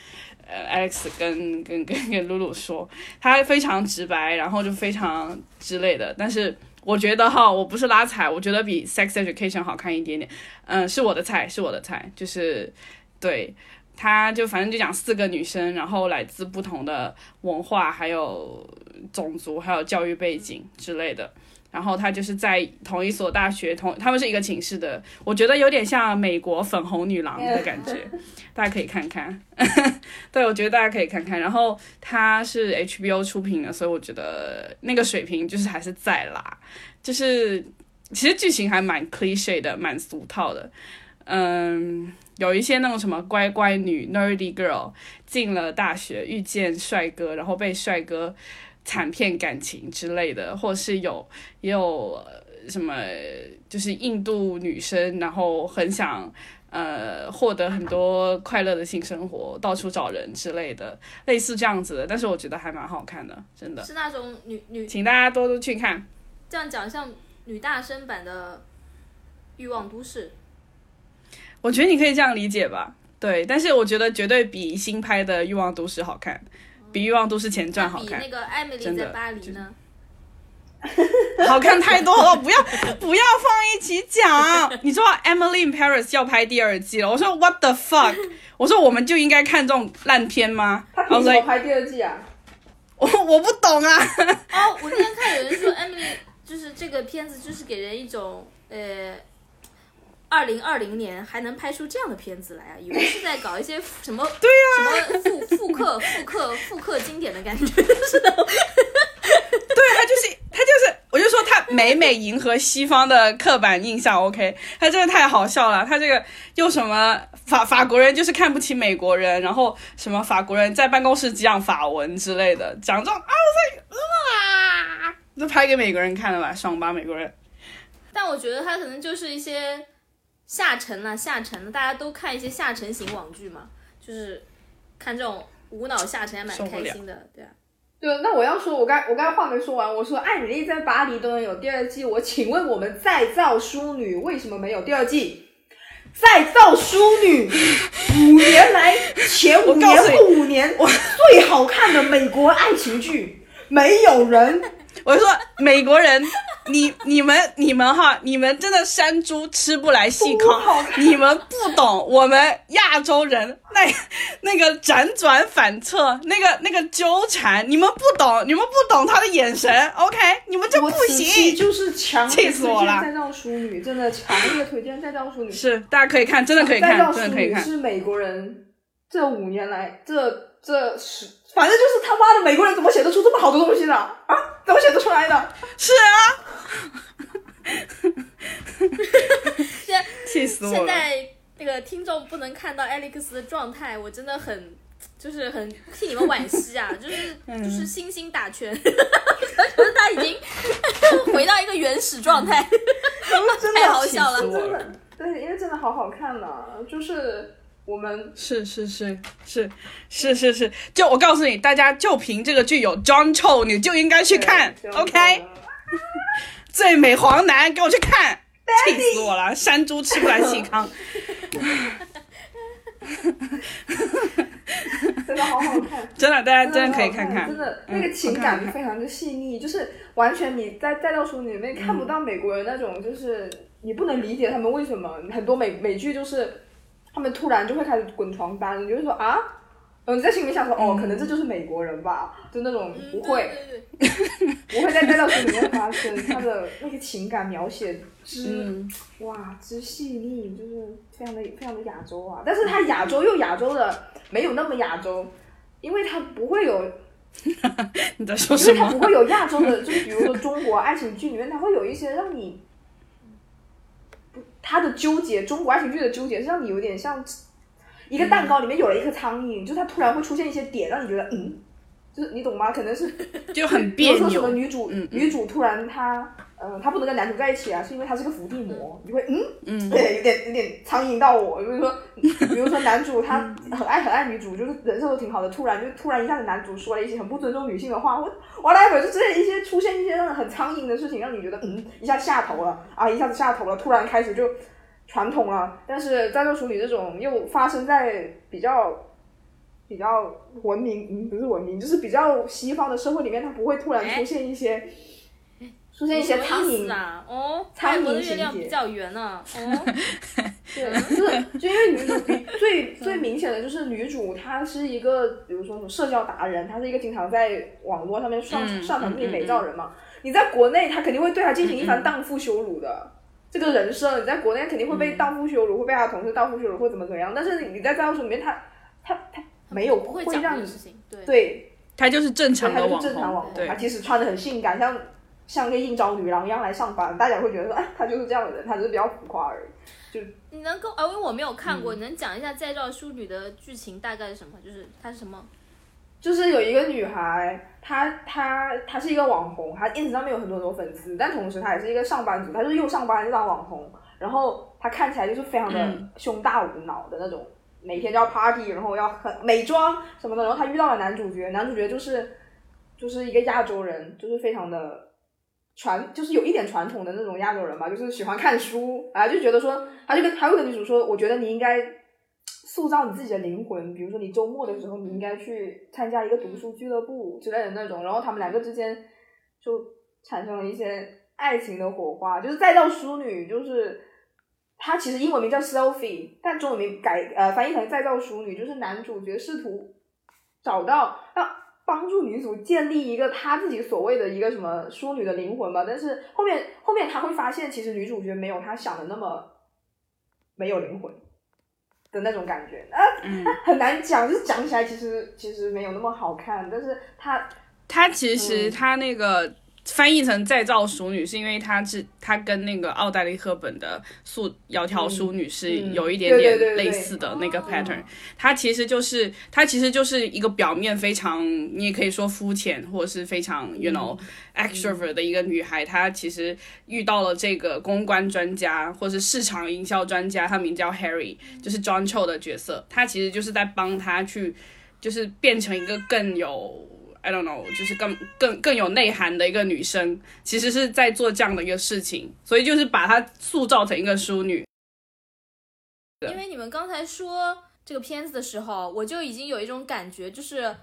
呃 Alex 跟跟跟跟露露说，她非常直白，然后就非常之类的，但是。我觉得哈，我不是拉踩，我觉得比《Sex Education》好看一点点。嗯，是我的菜，是我的菜。就是，对，他就反正就讲四个女生，然后来自不同的文化，还有种族还有教育背景之类的。然后他就是在同一所大学，同他们是一个寝室的，我觉得有点像美国粉红女郎的感觉，大家可以看看。对，我觉得大家可以看看。然后它是 HBO 出品的，所以我觉得那个水平就是还是在啦。就是其实剧情还蛮 cliche 的，蛮俗套的。嗯，有一些那种什么乖乖女 nerdy girl 进了大学，遇见帅哥，然后被帅哥。惨骗感情之类的，或者是有也有什么，就是印度女生，然后很想呃获得很多快乐的性生活，到处找人之类的，类似这样子的。但是我觉得还蛮好看的，真的是那种女女，请大家多多去看。这样讲像女大生版的欲望都市，我觉得你可以这样理解吧。对，但是我觉得绝对比新拍的欲望都市好看。比欲望都市前传好看，比那个艾米丽在巴黎呢，好看太多了，不要不要放一起讲。你知道 Emily in Paris 要拍第二季了，我说 What the fuck？我说我们就应该看这种烂片吗？他凭什么拍第二季啊？我我不懂啊。哦，我那天看有人说 Emily 就是这个片子就是给人一种呃。二零二零年还能拍出这样的片子来啊？以为 是在搞一些什么对呀，什么复复刻、复刻、复刻经典的感觉 是的。对他就是他就是，我就说他每每迎合西方的刻板印象。OK，他真的太好笑了。他这个又什么法法国人就是看不起美国人，然后什么法国人在办公室讲法文之类的，讲这种啊，我在啊，就拍给美国人看的吧，爽吧美国人。但我觉得他可能就是一些。下沉了，下沉了，大家都看一些下沉型网剧嘛，就是看这种无脑下沉还蛮开心的，对啊。对，那我要说，我刚我刚才话没说完，我说《艾米丽在巴黎》都能有第二季，我请问我们再造淑女为什么没有第二季？再造淑女五年来前五年后五年最好看的美国爱情剧，没有人。我就说美国人。你你们你们哈，你们真的山猪吃不来细糠，你们不懂我们亚洲人那那个辗转反侧，那个那个纠缠，你们不懂，你们不懂他的眼神，OK，你们这不行。就是强烈推荐再造淑女，真的强烈推荐再造淑女。是，大家可以看，真的可以看，真的可以看。是美国人这五年来，这这是，反正就是他妈的美国人怎么写得出这么好的东西呢啊？怎么写得出来的？是啊。现 气死我了！现在那个听众不能看到 Alex 的状态，我真的很就是很替你们惋惜啊！就是 就是星星打拳，觉得他已经回到一个原始状态，太好笑了，真的。对，因为真的好好看呐，就是我们是是是是是是是，就我告诉你，大家就凭这个剧有 John Cho，你就应该去看，OK。最美黄男，给我去看！气死我了，山猪吃不来细糠。真的好好看，真的，大家真的可以看看。真的，那个情感非常的细腻，就是完全你在在到书里面看不到美国人那种，就是你不能理解他们为什么很多美美剧就是他们突然就会开始滚床单，你就说啊。嗯，在心里想说，哦，可能这就是美国人吧，就那种不会，不会在这道书里面发生，他的那个情感描写之哇之细腻，就是非常的非常的亚洲啊。但是他亚洲又亚洲的没有那么亚洲，因为他不会有，你在说什么？因为他不会有亚洲的，就比如说中国爱情剧里面，他会有一些让你，他的纠结，中国爱情剧的纠结是让你有点像。一个蛋糕里面有了一颗苍蝇，就它突然会出现一些点，让你觉得嗯，就是你懂吗？可能是就很别扭。比如说什么女主，女主突然她，呃，她不能跟男主在一起啊，是因为他是个伏地魔，你会嗯嗯，对，有点有点苍蝇到我。比如说，比如说男主他很爱很爱女主，就是人设都挺好的，突然就突然一下子男主说了一些很不尊重女性的话，我完了，就之类一些出现一些很苍蝇的事情，让你觉得嗯，一下下头了啊，一下子下头了，突然开始就。传统了，但是在做处理这种又发生在比较比较文明，嗯，不是文明，就是比较西方的社会里面，它不会突然出现一些出现一些苍蝇啊？哦，苍蝇情节月亮比较圆呢。哦，对，就是就因为女主比 最最明显的就是女主，她是一个比如说什么社交达人，她是一个经常在网络上面上嗯上传自己嗯美照的人嘛。你在国内，她肯定会对她进行一番荡妇羞辱的。这个人设，你在国内肯定会被荡妇羞辱，会被她同事荡妇羞辱，或怎么怎么样。但是你你在在书里面，她她她没有不会讲让你。对，对，他就是正常她就是常的网红正常网，红，对她，即使穿的很性感，像像个应招女郎一样来上班，大家会觉得说，哎，她就是这样的人，她只是比较浮夸而已。就你能够啊？因为我没有看嗯过，你能讲一下《再造淑女》的剧情大概是什么？就是她是什么？就是有一个女孩，她她她是一个网红，她 ins 上面有很多很多粉丝，但同时她也是一个上班族，她就是又上班又当网红，然后她看起来就是非常的嗯胸大无脑的那种，每天就要 party，然后要很美妆什么的，然后她遇到了男主角，男主角就是就是一个亚洲人，就是非常的传，就是有一点传统的那种亚洲人吧，就是喜欢看书啊，就觉得说，他就跟他会跟女主说，我觉得你应该塑造你自己的灵魂，比如说你周末的时候，你应该去参加一个读书俱乐部之类的那种，然后他们两个之间就产生了一些爱情的火花，就是再造淑女，就是他其实英文名叫 Selfie，但中文名改呃翻译成再造淑女，就是男主角试图找到要帮助女主建立一个她自己所谓的一个什么淑女的灵魂吧，但是后面后面她会发现，其实女主角没有她想的那么没有灵魂的那种感觉，啊，嗯，很难讲，就是讲起来其实其实没有那么好看，但是她她其实嗯。他那个翻译成再造熟女，是因为她是她跟那个奥黛丽赫本的素窈窕淑女是嗯有一点点类似的那个哦 pattern。她其实就是她其实就是一个表面非常，你也可以说肤浅，或者是非常 you know 嗯 extrovert 的一个女孩，她其实遇到了这个公关专家或是市场营销专家，他名叫 Harry，就是 John Cho 的角色，他其实就是在帮她去，就是变成一个更有。I don't know，就是更更更有内涵的一个女生，其实是在做这样的一个事情，所以就是把她塑造成一个淑女。因为你们刚才说这个片子的时候，我就已经有一种感觉，就是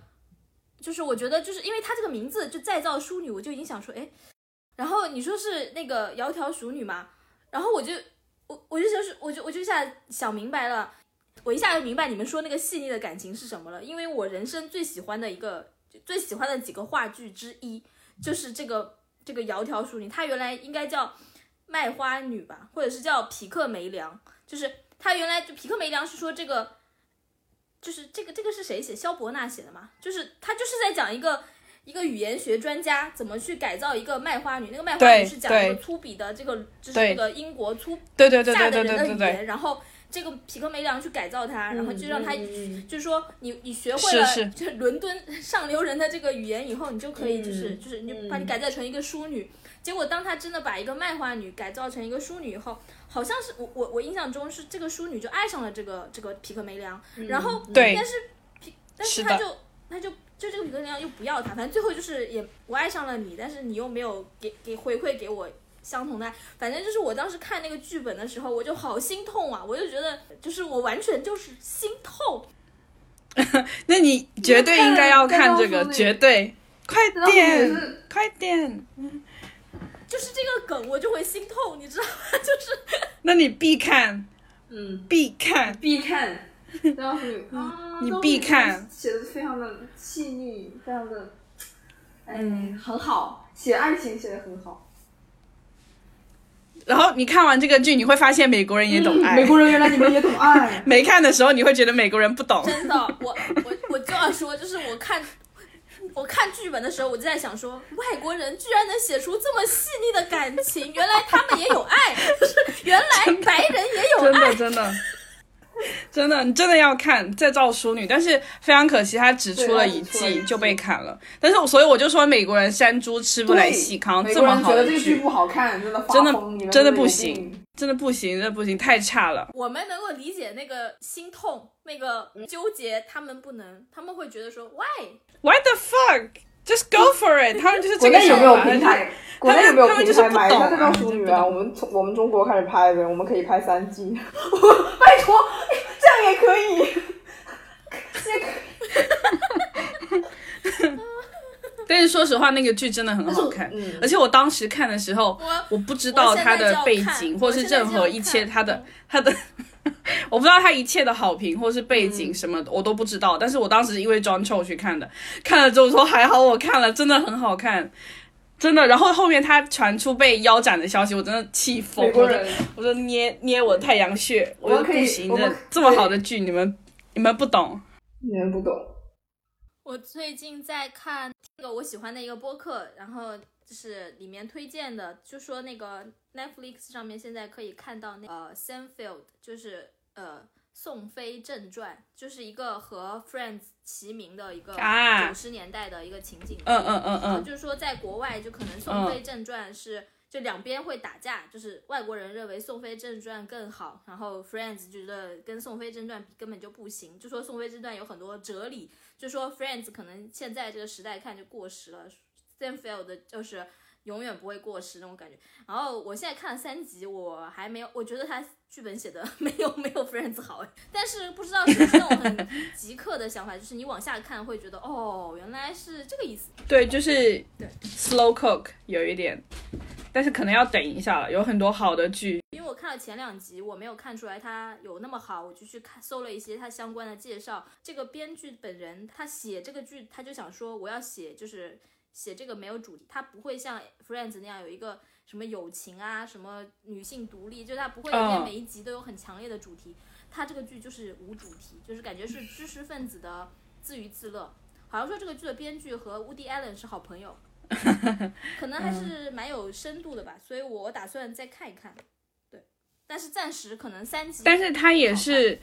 就是我觉得就是因为它这个名字就再造淑女，我就已经想说，哎，然后你说是那个窈窕淑女嘛，然后我就我我就想是我就我就一下想明白了，我一下就明白你们说那个细腻的感情是什么了，因为我人生最喜欢的一个最喜欢的几个话剧之一就是这个这个窈窕淑女，她原来应该叫卖花女吧，或者是叫匹克梅良，就是她原来就匹克梅良是说这个，就是这个这个是谁写？萧伯纳写的嘛？就是他就是在讲一个一个语言学专家怎么去改造一个卖花女，那个卖花女是讲一个粗鄙的这个就是对那个英国粗对对对下对的人的语对对对对，言，然后这个匹克梅良去改造它，然后就让它嗯就是说你你学会了就是。伦敦上流人的这个语言以后，你就可以就是、嗯就是你把你改造成一个淑女。结果当他真的把一个卖花女改造成一个淑女以后，好像是我我我印象中是这个淑女就爱上了这个这个匹克梅良，然后但是匹但是是的他就他就就这个匹克梅良又不要他，反正最后就是也我爱上了你，但是你又没有给给回馈给我。相同的。爱，反正就是我当时看那个剧本的时候，我就好心痛啊！我就觉得，就是我完全就是心痛，那你绝对应该要看这个，绝对，快点，快点，就是这个梗我就会心痛，你知道吗？就是。那你必看，嗯。必看，必看，然后 啊，你必看，写的非常的细腻，非常的，嗯，很好，写爱情写的很好。然后你看完这个剧，你会发现美国人也懂爱。美国人原来你们也懂爱，没看的时候，你会觉得美国人不懂。真的，我我我就要说，就是我看我看剧本的时候，我就在想说，外国人居然能写出这么细腻的感情，原来他们也有爱，就 是原来白人也有爱真爱的，真的，真的，你真的要看《再造淑女》，但是非常可惜，它只出了一季季就被砍了。但是，所以我就说，美国人山猪吃不来细糠，这么好的人觉得这个剧剧不好看，真的发真的疯真的不行。真的不行，真的不行，太差了。我们能够理解那个心痛、那个纠结，他们不能，他们会觉得说，why？What the fuck? Just go for it！他们就是国这个内有没有平台？国内有没有平台买一下懂啊这套淑女啊？我们从我们中国开始拍的，我们可以拍三季。拜托，这样也可以，这可以。但是说实话，那个剧真的很好看，嗯而且我当时看的时候，我我不知道它的背景，或是任何一切它的 它的，我不知道它一切的好评或是背景什么的，我都不知道。但是我当时因为 John Cho 去看的，看了之后说还好我看了，真的很好看，真的。然后后面他传出被腰斩的消息，我真的气疯了，我说捏捏我的太阳穴，我说不行，我们这这么好的剧你们你们不懂。你们不懂。我最近在看那个我喜欢的一个播客，然后就是里面推荐的，就说那个 Netflix 上面现在可以看到那呃 Seinfeld，就是呃《宋飞正传》，就是一个和 Friends 齐名的一个啊九十年代的一个情景剧。嗯嗯嗯嗯，就是说，在国外就可能《宋飞正传》是、就两边会打架，就是外国人认为《宋飞正传》更好，然后 Friends 觉得跟《宋飞正传》比根本就不行，就说《宋飞正传》有很多哲理，就说 Friends 可能现在这个时代看就过时了，Seinfeld 就是永远不会过时那种感觉。然后我现在看了三集，我还没有，我觉得他剧本写的 没有没有 Friends 好，但是不知道是不是那种很 极客的想法，就是你往下看会觉得哦，原来是这个意思。对，就是 slow cook 有一点，但是可能要等一下了，有很多好的剧。因为我看了前两集，我没有看出来它有那么好，我就去看搜了一些它相关的介绍。这个编剧本人他写这个剧，他就想说我要写就是写这个没有主题，他不会像 Friends 那样有一个什么友情啊，什么女性独立，就是他不会里面嗯每一集都有很强烈的主题。它这个剧就是无主题，就是感觉是知识分子的自娱自乐。好像说这个剧的编剧和 Woody Allen 是好朋友，可能还是蛮有深度的吧，所以我打算再看一看。对，但是暂时可能三集。但是它也是，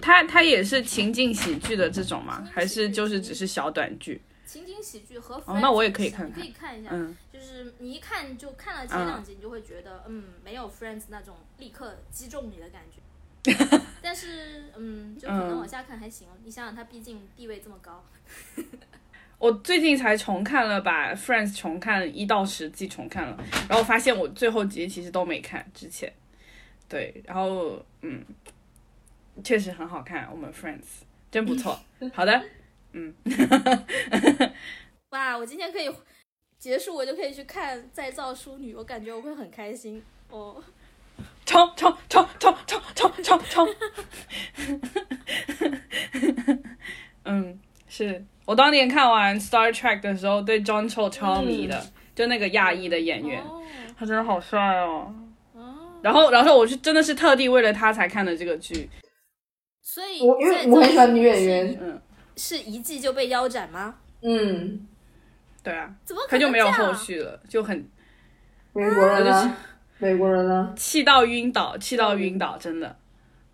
它它也是情景喜剧的这种吗？还是就是只是小短剧？情景喜剧和哦那我也可以看看以看一下，嗯，就是你一看就看了前两集，你就会觉得嗯没有 Friends 那种立刻击中你的感觉。但是嗯，就可能嗯往下看还行。你想想，他毕竟地位这么高，我最近才重看了，把 Friends 重看一到十季重看了，然后发现我最后几集其实都没看之前，对，然后嗯，确实很好看，我们 Friends 真不错。好的，哇！我今天可以结束，我就可以去看《再造淑女》，我感觉我会很开心哦。冲冲冲冲冲冲冲冲！嗯，是我当年看完 Star Trek 的时候，对 John Cho 超迷的，就那个亚裔的演员，哦他真的好帅哦。哦，然后，然后我是真的是特地为了他才看的这个剧。所以我因为在我很喜欢女演员嗯，是一季就被腰斩吗？嗯，对啊，怎么他就没有后续了，就很美国人呢？美国人呢？气到晕倒，气到晕倒，真的。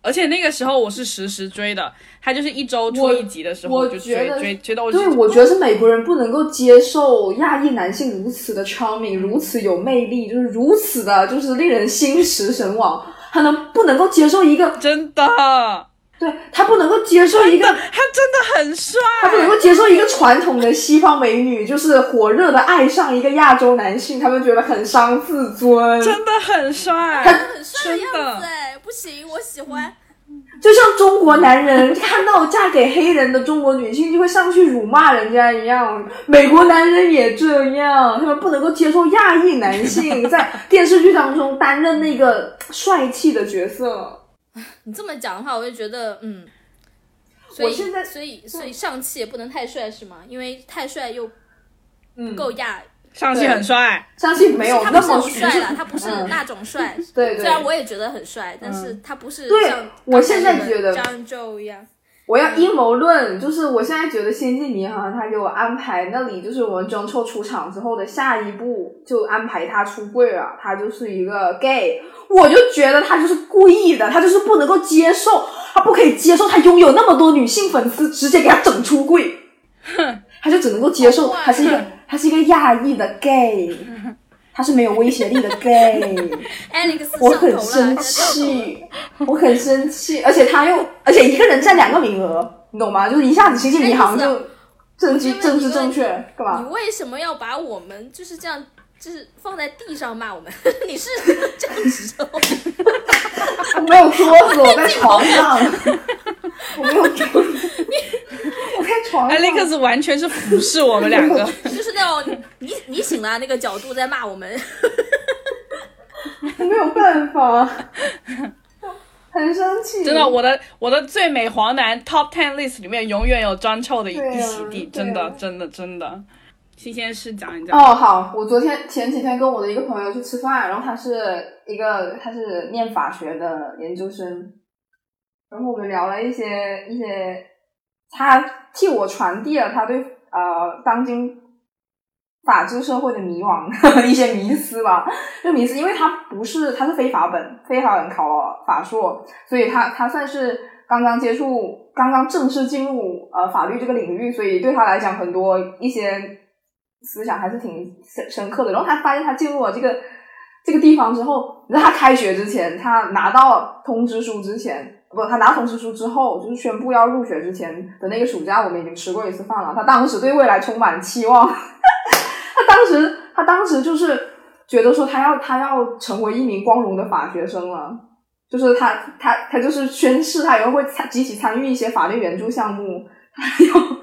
而且那个时候我是实时追的，他就是一周出一集的时候我就觉得追追追到我对，就我觉得是美国人不能够接受亚裔男性如此的 charming，如此有魅力，就是如此的，就是令人心驰神往。他能不能够接受一个？真的，对他不能够接受一个，他真的很帅。他不能够接受一个传统的西方美女，就是火热的爱上一个亚洲男性，他们觉得很伤自尊。真的很帅，他很帅的样子不行，我喜欢。就像中国男人看到嫁给黑人的中国女性就会上去辱骂人家一样，美国男人也这样，他们不能够接受亚裔男性在电视剧当中担任那个帅气的角色。你这么讲的话，我就觉得嗯。所以我现在所以所以上气也不能太帅是吗？因为太帅又嗯。不够亚，上戏很帅，上汽没有他那么不是很帅了，他不是嗯。那种帅。对对。虽然我也觉得很帅，但是他不是对像我现在觉得。张周一样。我要阴谋论，就是我现在觉得《仙境迷航》他给我安排那里，就是我们 John Cho 出场之后的下一步，就安排他出柜了，他就是一个 gay，我就觉得他就是故意的，他就是不能够接受，他不可以接受他拥有那么多女性粉丝，直接给他整出柜，哼他就只能够接受他是一个 他是一个亚裔的 gay，他是没有威胁力的 gay。Alex 我很生气，我很生气，而且他又，而且一个人占两个名额，你懂吗？就是一下子星际迷航就政治政治正确干嘛你？为什么要把我们就是这样，就是放在地上骂我们？你是这样子说？我没有桌子，我在床上，我没有桌子，我在床上。Alex 完全是俯视我们两个。就是那种，你你醒了，那个角度在骂我们。我没有办法，很生气。真的，我的我的最美黄男 Top Ten List 里面永远有张臭的一一席地，真的啊真的真的。新鲜事讲一讲。哦，好，我昨天前几天跟我的一个朋友去吃饭，然后他是一个他是念法学的研究生，然后我们聊了一些一些，他替我传递了他对呃当今法治社会的迷惘 一些迷思吧，就迷思，因为他不是他是非法本，非法本考了法硕，所以他他算是刚刚接触，刚刚正式进入呃法律这个领域，所以对他来讲很多一些思想还是挺深深刻的。然后他发现他进入了这个这个地方之后，你知道他开学之前，他拿到通知书之前，不，他拿通知书之后，就是宣布要入学之前的那个暑假，我们已经吃过一次饭了。他当时对未来充满期望，他当时他当时就是觉得说他要他要成为一名光荣的法学生了。就是他，他，他就是宣誓，他以后会参积极参与一些法律援助项目，他要，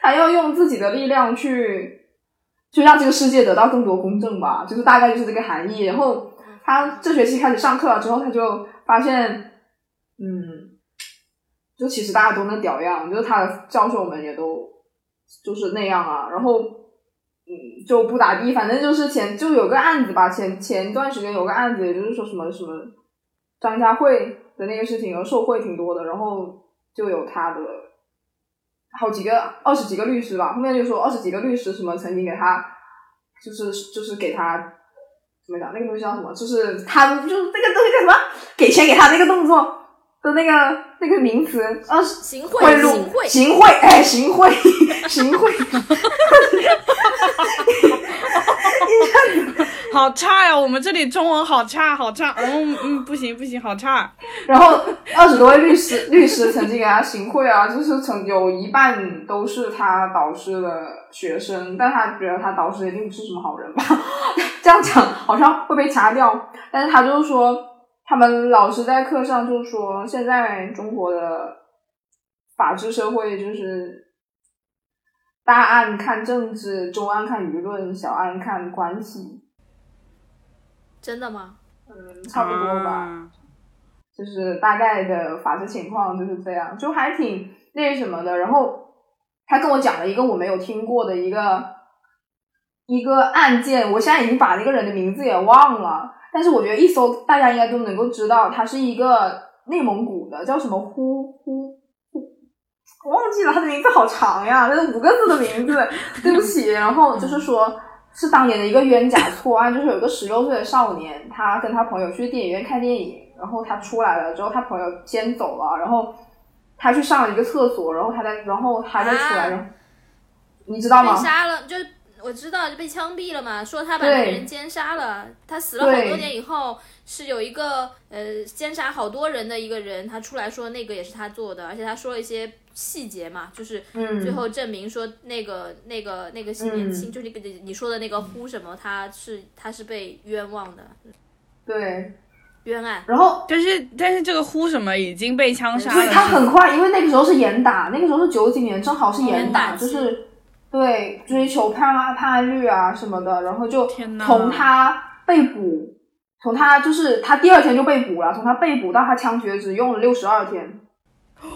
他要用自己的力量去，去让这个世界得到更多公正吧，就是大概就是这个含义。然后他这学期开始上课了之后，他就发现，嗯，就其实大家都那屌样，就是他的教授们也都就是那样啊，然后。嗯，就不咋地，反正就是前就有个案子吧，前前段时间有个案子，也就是说什么什么张家慧的那个事情，然后受贿挺多的，然后就有他的好几个二十几个律师吧，后面就说二十几个律师什么曾经给他，就是就是给他怎么讲那个东西叫什么，就是他就是那个东西叫什么，给钱给他那个动作的那个那个名词，二十行贿贿，赂行贿，行贿，哎，行贿，行贿，好差呀！我们这里中文好差，好差。嗯嗯，不行不行，好差。然后二十多位律师律师曾经给他 行贿啊，就是曾有一半都是他导师的学生，但他觉得他导师一定不是什么好人吧？这样讲好像会被掐掉，但是他就是说，他们老师在课上就说，现在中国的法治社会就是大案看政治，中案看舆论，小案看关系，真的吗？嗯，差不多吧。啊就是大概的法治情况就是这样，就还挺那什么的。然后他跟我讲了一个我没有听过的一个一个案件，我现在已经把那个人的名字也忘了，但是我觉得一搜大家应该都能够知道，他是一个内蒙古的，叫什么呼呼呼，我忘记了他的名字好长呀，这是五个字的名字，对不起。然后就是说。是当年的一个冤假错案，就是有一个十六岁的少年，他跟他朋友去电影院看电影，然后他出来了之后，他朋友先走了，然后他去上了一个厕所，然后他再，然后他再出来，啊然后你知道被吗？杀了，就我知道就被枪毙了嘛，说他把那个人奸杀了，他死了好多年以后，是有一个呃奸杀好多人的一个人，他出来说那个也是他做的，而且他说了一些细节嘛，就是嗯，最后证明说那个那个那个年轻，嗯就是那个你说的那个呼什么，他是他是被冤枉的。对，冤案。然后但是但是这个呼什么已经被枪杀了，所以他很快，因为那个时候是严打，那个时候是九几年，正好是严打，打就是对追求判案判案率啊什么的，然后就从他被捕，从他就是他第二天就被捕了，从他被捕到他枪决只用了六十二天。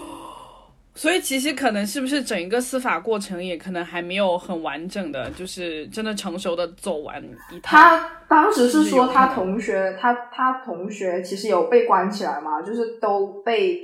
所以其实可能是不是整一个司法过程也可能还没有很完整的，就是真的成熟的走完一趟。他当时是说他同学，他他同学其实有被关起来嘛，就是都被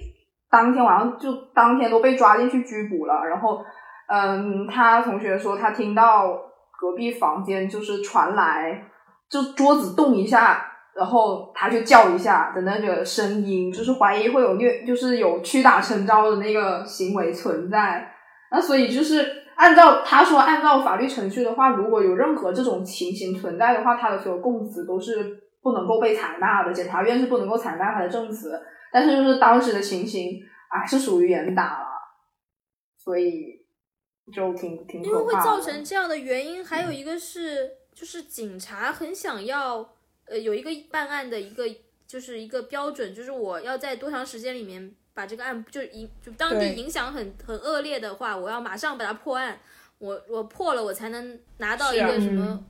当天晚上就当天都被抓进去拘捕了。然后，嗯，他同学说他听到隔壁房间就是传来就桌子动一下，然后他就叫一下的那个声音，就是怀疑会有虐，就是有屈打成招的那个行为存在。那所以就是按照他说，按照法律程序的话，如果有任何这种情形存在的话，他的所有供词都是不能够被采纳的，检察院是不能够采纳他的证词。但是就是当时的情形，啊，是属于严打了，所以就挺挺因为会。造成这样的原因，还有一个是，就是警察很想要，呃，有一个办案的一个，就是一个标准，就是我要在多长时间里面把这个案，就影，就当地影响很很恶劣的话，我要马上把它破案，我我破了，我才能拿到一个什么。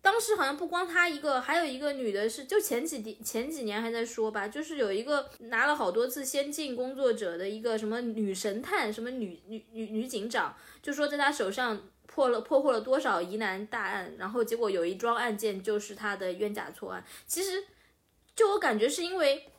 当时好像不光他一个，还有一个女的是，就前几前几年还在说吧，就是有一个拿了好多次先进工作者的一个什么女神探，什么女女女女警长，就说在她手上破了破获了多少疑难大案，然后结果有一桩案件就是她的冤假错案。其实，就我感觉是因为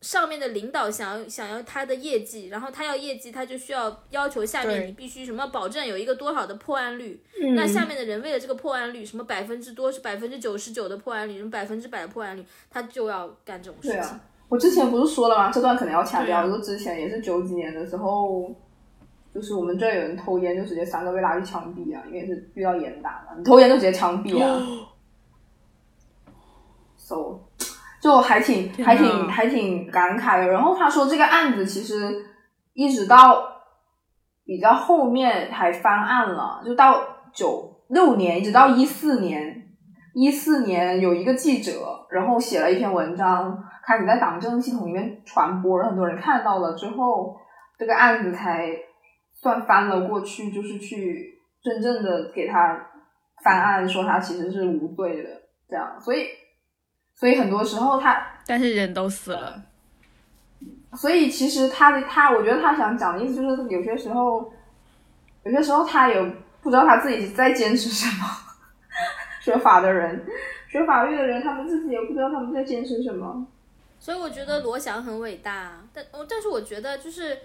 上面的领导想要想要他的业绩，然后他要业绩，他就需要要求下面你必须什么保证有一个多少的破案率。嗯那下面的人为了这个破案率，什么百分之多是百分之九十九的破案率，什么百分之百的破案率，他就要干这种事情。对啊，我之前不是说了吗？这段可能要掐掉。就之前也是九几年的时候，就是我们这有人偷烟，就直接三个被拉去枪毙啊，因为是遇到严打嘛，你偷烟就直接枪毙啊。so 就还挺还挺还挺感慨的。然后他说这个案子其实一直到比较后面才翻案了，就到九六年一直到一四年，一四年有一个记者，然后写了一篇文章，开始在党政系统里面传播，然后很多人看到了之后，这个案子才算翻了过去，就是去真正的给他翻案，说他其实是无罪的，这样，所以，所以很多时候他但是人都死了。所以其实他的他，我觉得他想讲的意思就是，有些时候，有些时候他也不知道他自己在坚持什么。学法的人，学法律的人，他们自己也不知道他们在坚持什么。所以我觉得罗翔很伟大，但哦但是我觉得就是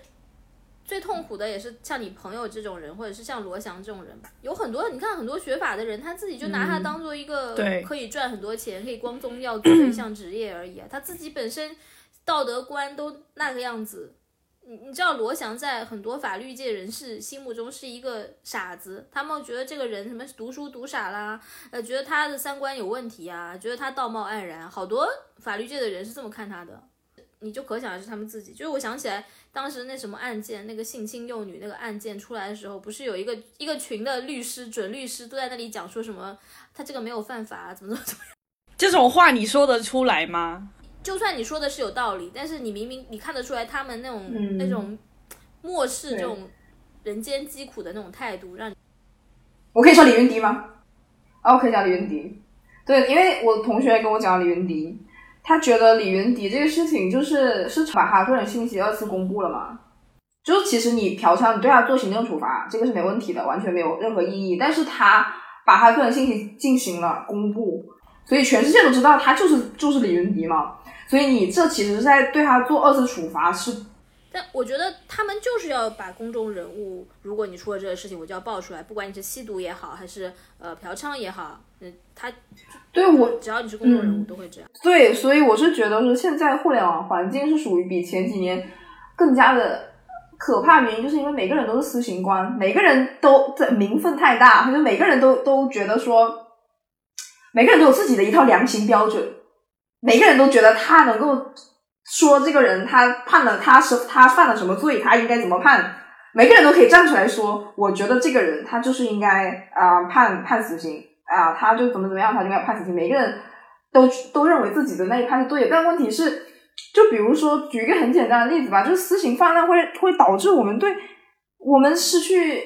最痛苦的也是像你朋友这种人，或者是像罗翔这种人吧。有很多你看很多学法的人，他自己就拿他嗯当做一个可以赚很多钱、可以光宗耀祖的一项职业而已啊。他自己本身道德观都那个样子。你你知道罗翔在很多法律界人士心目中是一个傻子，他们觉得这个人什么读书读傻啦，呃，觉得他的三观有问题啊，觉得他道貌岸然，好多法律界的人是这么看他的。你就可想而知他们自己。就是我想起来当时那什么案件，那个性侵幼女那个案件出来的时候，不是有一个一个群的律师、准律师都在那里讲说什么他这个没有犯法，怎么怎么怎么。这种话你说得出来吗？就算你说的是有道理，但是你明明你看得出来他们那种、嗯那种漠视这种人间疾苦的那种态度，让你我可以说李云迪吗？啊，我可以讲李云迪。对，因为我同学跟我讲李云迪，他觉得李云迪这个事情就是是把他个人信息二次公布了嘛。就其实你嫖娼，你对他做行政处罚，这个是没问题的，完全没有任何意义。但是他把他个人信息进行了公布，所以全世界都知道他就是就是李云迪嘛。所以你这其实是在对他做二次处罚，是但我觉得他们就是要把公众人物，如果你出了这个事情，我就要爆出来，不管你是吸毒也好，还是呃嫖娼也好，他对我只要你是公众人物，嗯都会这样。对，所以我是觉得说，现在互联网环境是属于比前几年更加的可怕。原因就是因为每个人都是私刑官，每个人都这名分太大，就是每个人都都觉得说，每个人都有自己的一套量刑标准，每个人都觉得他能够说这个人他判了他是他犯了什么罪，他应该怎么判。每个人都可以站出来说，我觉得这个人他就是应该啊、判判死刑啊、他就怎么怎么样，他就应该判死刑。每个人都都认为自己的那一判是对的，但问题是，就比如说举一个很简单的例子吧，就是私刑泛滥会会导致我们对我们失去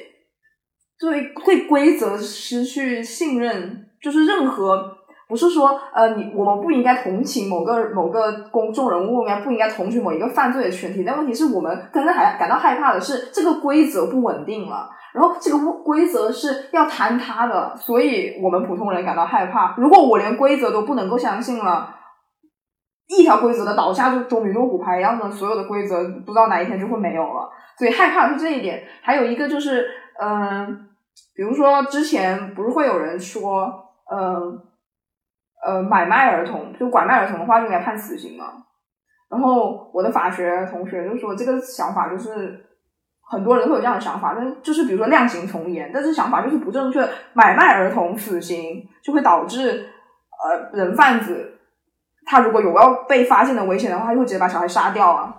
对对规则失去信任，就是任何不是说呃你我们不应该同情某个某个公众人物，应该不应该同情某一个犯罪的群体，但问题是我们更加还感到害怕的是这个规则不稳定了。然后这个规则是要坍塌的，所以我们普通人感到害怕。如果我连规则都不能够相信了，一条规则的倒下就跟米诺骨牌一样的，所有的规则不知道哪一天就会没有了。所以害怕是这一点。还有一个就是，嗯、比如说之前不是会有人说，嗯、买卖儿童就拐卖儿童的话就应该判死刑嘛。然后我的法学同学就说，这个想法就是很多人会有这样的想法，但就是比如说量刑从严，但是想法就是不正确。买卖儿童死刑就会导致呃人贩子他如果有要被发现的危险的话，他就会直接把小孩杀掉啊。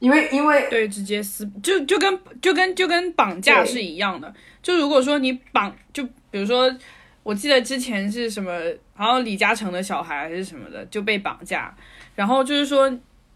因为因为对，直接撕，就就跟就跟就跟绑架是一样的。就如果说你绑，就比如说，我记得之前是什么，然后李嘉诚的小孩还是什么的就被绑架，然后就是说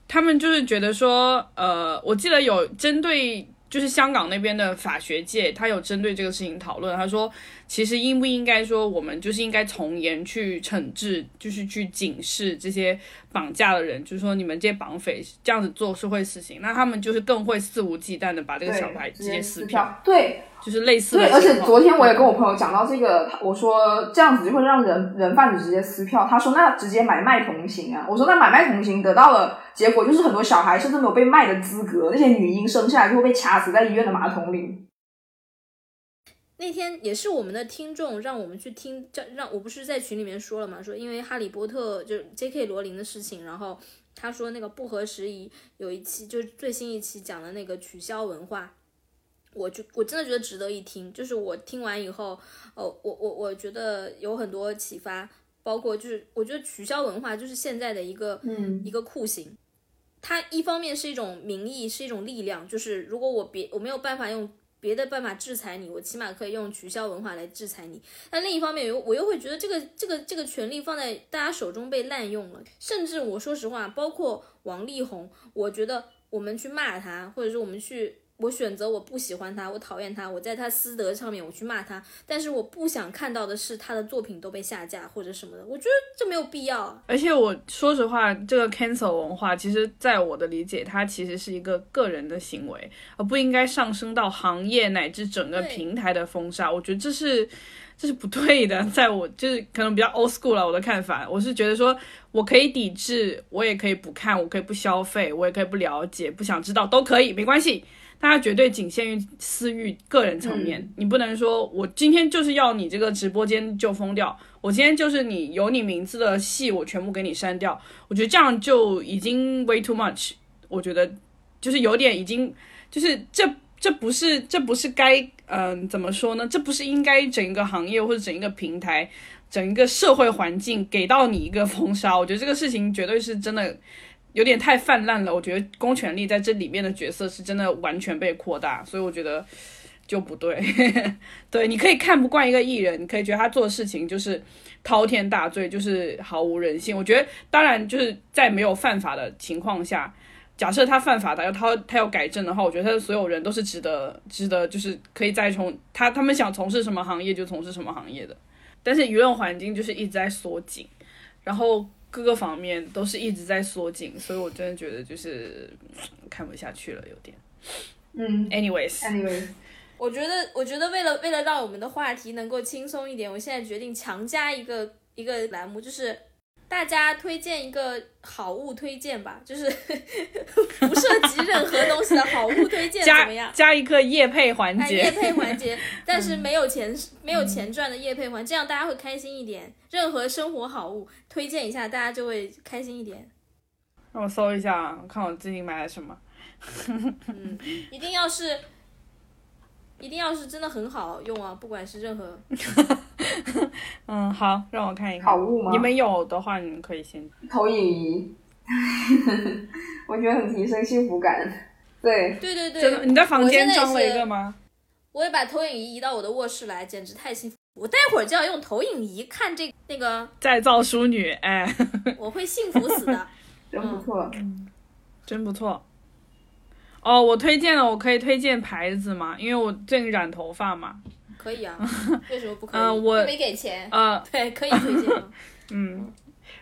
他们就是觉得说，呃，我记得有针对就是香港那边的法学界，他有针对这个事情讨论。他说，其实应不应该说，我们就是应该从严去惩治，就是去警示这些绑架的人，就是说你们这些绑匪这样子做是会死刑，那他们就是更会肆无忌惮的把这个小孩直接撕票。对，就是类似。对，而且昨天我也跟我朋友讲到这个，我说这样子就会让人人贩子直接撕票。他说那直接买卖同行啊。我说那买卖同行得到了结果就是很多小孩甚至没有被卖的资格，那些女婴生下来就会被掐死在医院的马桶里。那天也是我们的听众让我们去听，让让我不是在群里面说了嘛，说因为哈利波特就 J.K. 罗琳的事情，然后他说那个不合时宜，有一期就是最新一期讲的那个取消文化，我就我真的觉得值得一听，就是我听完以后，呃，我我我觉得有很多启发，包括就是我觉得取消文化就是现在的一个嗯一个酷刑，它一方面是一种名义，是一种力量，就是如果我别我没有办法用。别的办法制裁你，我起码可以用取消文化来制裁你。但另一方面，又我又会觉得这个这个这个权利放在大家手中被滥用了。甚至我说实话，包括王力宏，我觉得我们去骂他，或者是我们去。我选择我不喜欢他，我讨厌他，我在他私德上面我去骂他，但是我不想看到的是他的作品都被下架或者什么的，我觉得这没有必要。而且我说实话，这个 cancel 文化，其实在我的理解，它其实是一个个人的行为，而不应该上升到行业乃至整个平台的封杀。我觉得这是这是不对的，在我就是可能比较 old school 了，我的看法，我是觉得说我可以抵制，我也可以不看，我可以不消费，我也可以不了解，不想知道都可以，没关系。大家绝对仅限于私域、个人层面，你不能说我今天就是要你这个直播间就封掉，我今天就是你有你名字的戏我全部给你删掉。我觉得这样就已经 way too much，我觉得就是有点已经就是这这不是这不是该嗯怎么说呢？这不是应该整一个行业或者整一个平台、整一个社会环境给到你一个封杀？我觉得这个事情绝对是真的。有点太泛滥了，我觉得公权力在这里面的角色是真的完全被扩大，所以我觉得就不对。对，你可以看不惯一个艺人，你可以觉得他做的事情就是滔天大罪，就是毫无人性。我觉得，当然就是在没有犯法的情况下，假设他犯法的要他他要改正的话，我觉得他的所有人都是值得值得，就是可以再从他他们想从事什么行业就从事什么行业的。但是舆论环境就是一直在缩紧，然后。各个方面都是一直在缩紧，所以我真的觉得就是看不下去了，有点。嗯，anyways，anyways，我觉得，我觉得为了为了让我们的话题能够轻松一点，我现在决定强加一个一个栏目，就是。大家推荐一个好物推荐吧，就是 不涉及任何东西的好物推荐，怎么样？加一个夜配环节，叶配环节，但是没有钱没有钱赚的夜配环，这样大家会开心一点。任何生活好物推荐一下，大家就会开心一点。让我搜一下，看我最近买了什么。嗯，一定要是。一定要是真的很好用啊！不管是任何，嗯，好，让我看一看好物吗？你们有的话，你们可以先投影仪，我觉得很提升幸福感。对，对对对，真的，你在房间装了一个吗？我也把投影仪移到我的卧室来，简直太幸福！我待会儿就要用投影仪看这那个再造淑女，哎，我会幸福死的，真不错，真不错。哦，我推荐了，我可以推荐牌子吗？因为我最近染头发嘛。可以啊，为什么不可以？嗯，我没给钱。呃，对，可以推荐。嗯，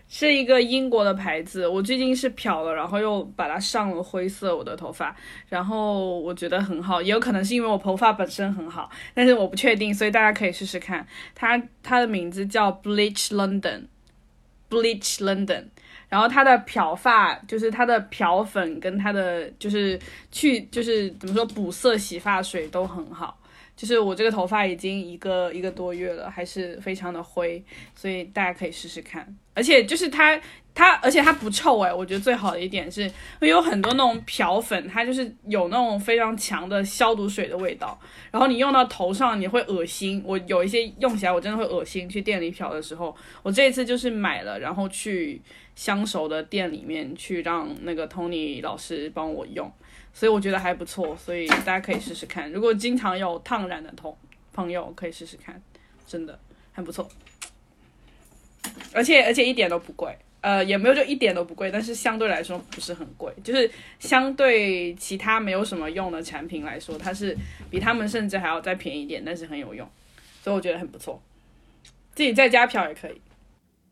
是一个英国的牌子，我最近是漂了，然后又把它上了灰色我的头发，然后我觉得很好，也有可能是因为我头发本身很好，但是我不确定，所以大家可以试试看。它它的名字叫 Bleach London，Bleach London。然后它的漂发就是它的漂粉跟它的就是去就是怎么说补色洗发水都很好，就是我这个头发已经一个一个多月了，还是非常的灰，所以大家可以试试看。而且就是它它而且它不臭哎，我觉得最好的一点是，会有很多那种漂粉，它就是有那种非常强的消毒水的味道，然后你用到头上你会恶心。我有一些用起来我真的会恶心。去店里漂的时候，我这一次就是买了，然后去。相熟的店里面去让那个 Tony 老师帮我用，所以我觉得还不错，所以大家可以试试看。如果经常有烫染的同朋友可以试试看，真的很不错，而且而且一点都不贵。呃，也没有就一点都不贵，但是相对来说不是很贵，就是相对其他没有什么用的产品来说，它是比他们甚至还要再便宜一点，但是很有用，所以我觉得很不错。自己在家漂也可以。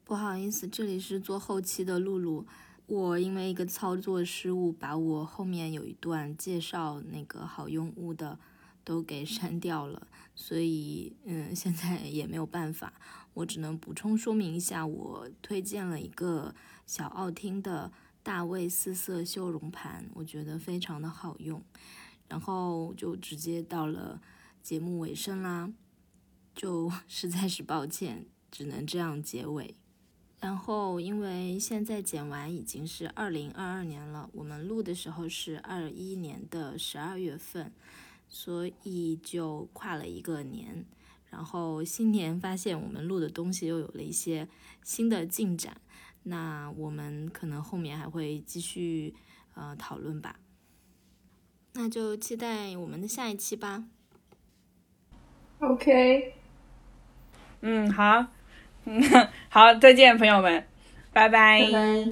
不好意思，这里是做后期的露露。我因为一个操作失误，把我后面有一段介绍那个好用物的都给删掉了，所以嗯，现在也没有办法，我只能补充说明一下，我推荐了一个小奥汀的大卫四色修容盘，我觉得非常的好用。然后就直接到了节目尾声啦，就 实在是抱歉，只能这样结尾。然后，因为现在剪完已经是二零二二年了，我们录的时候是二一年的十二月份，所以就跨了一个年。然后新年发现我们录的东西又有了一些新的进展，那我们可能后面还会继续呃讨论吧。那就期待我们的下一期吧。OK，嗯，好。嗯，好，再见，朋友们，拜拜拜。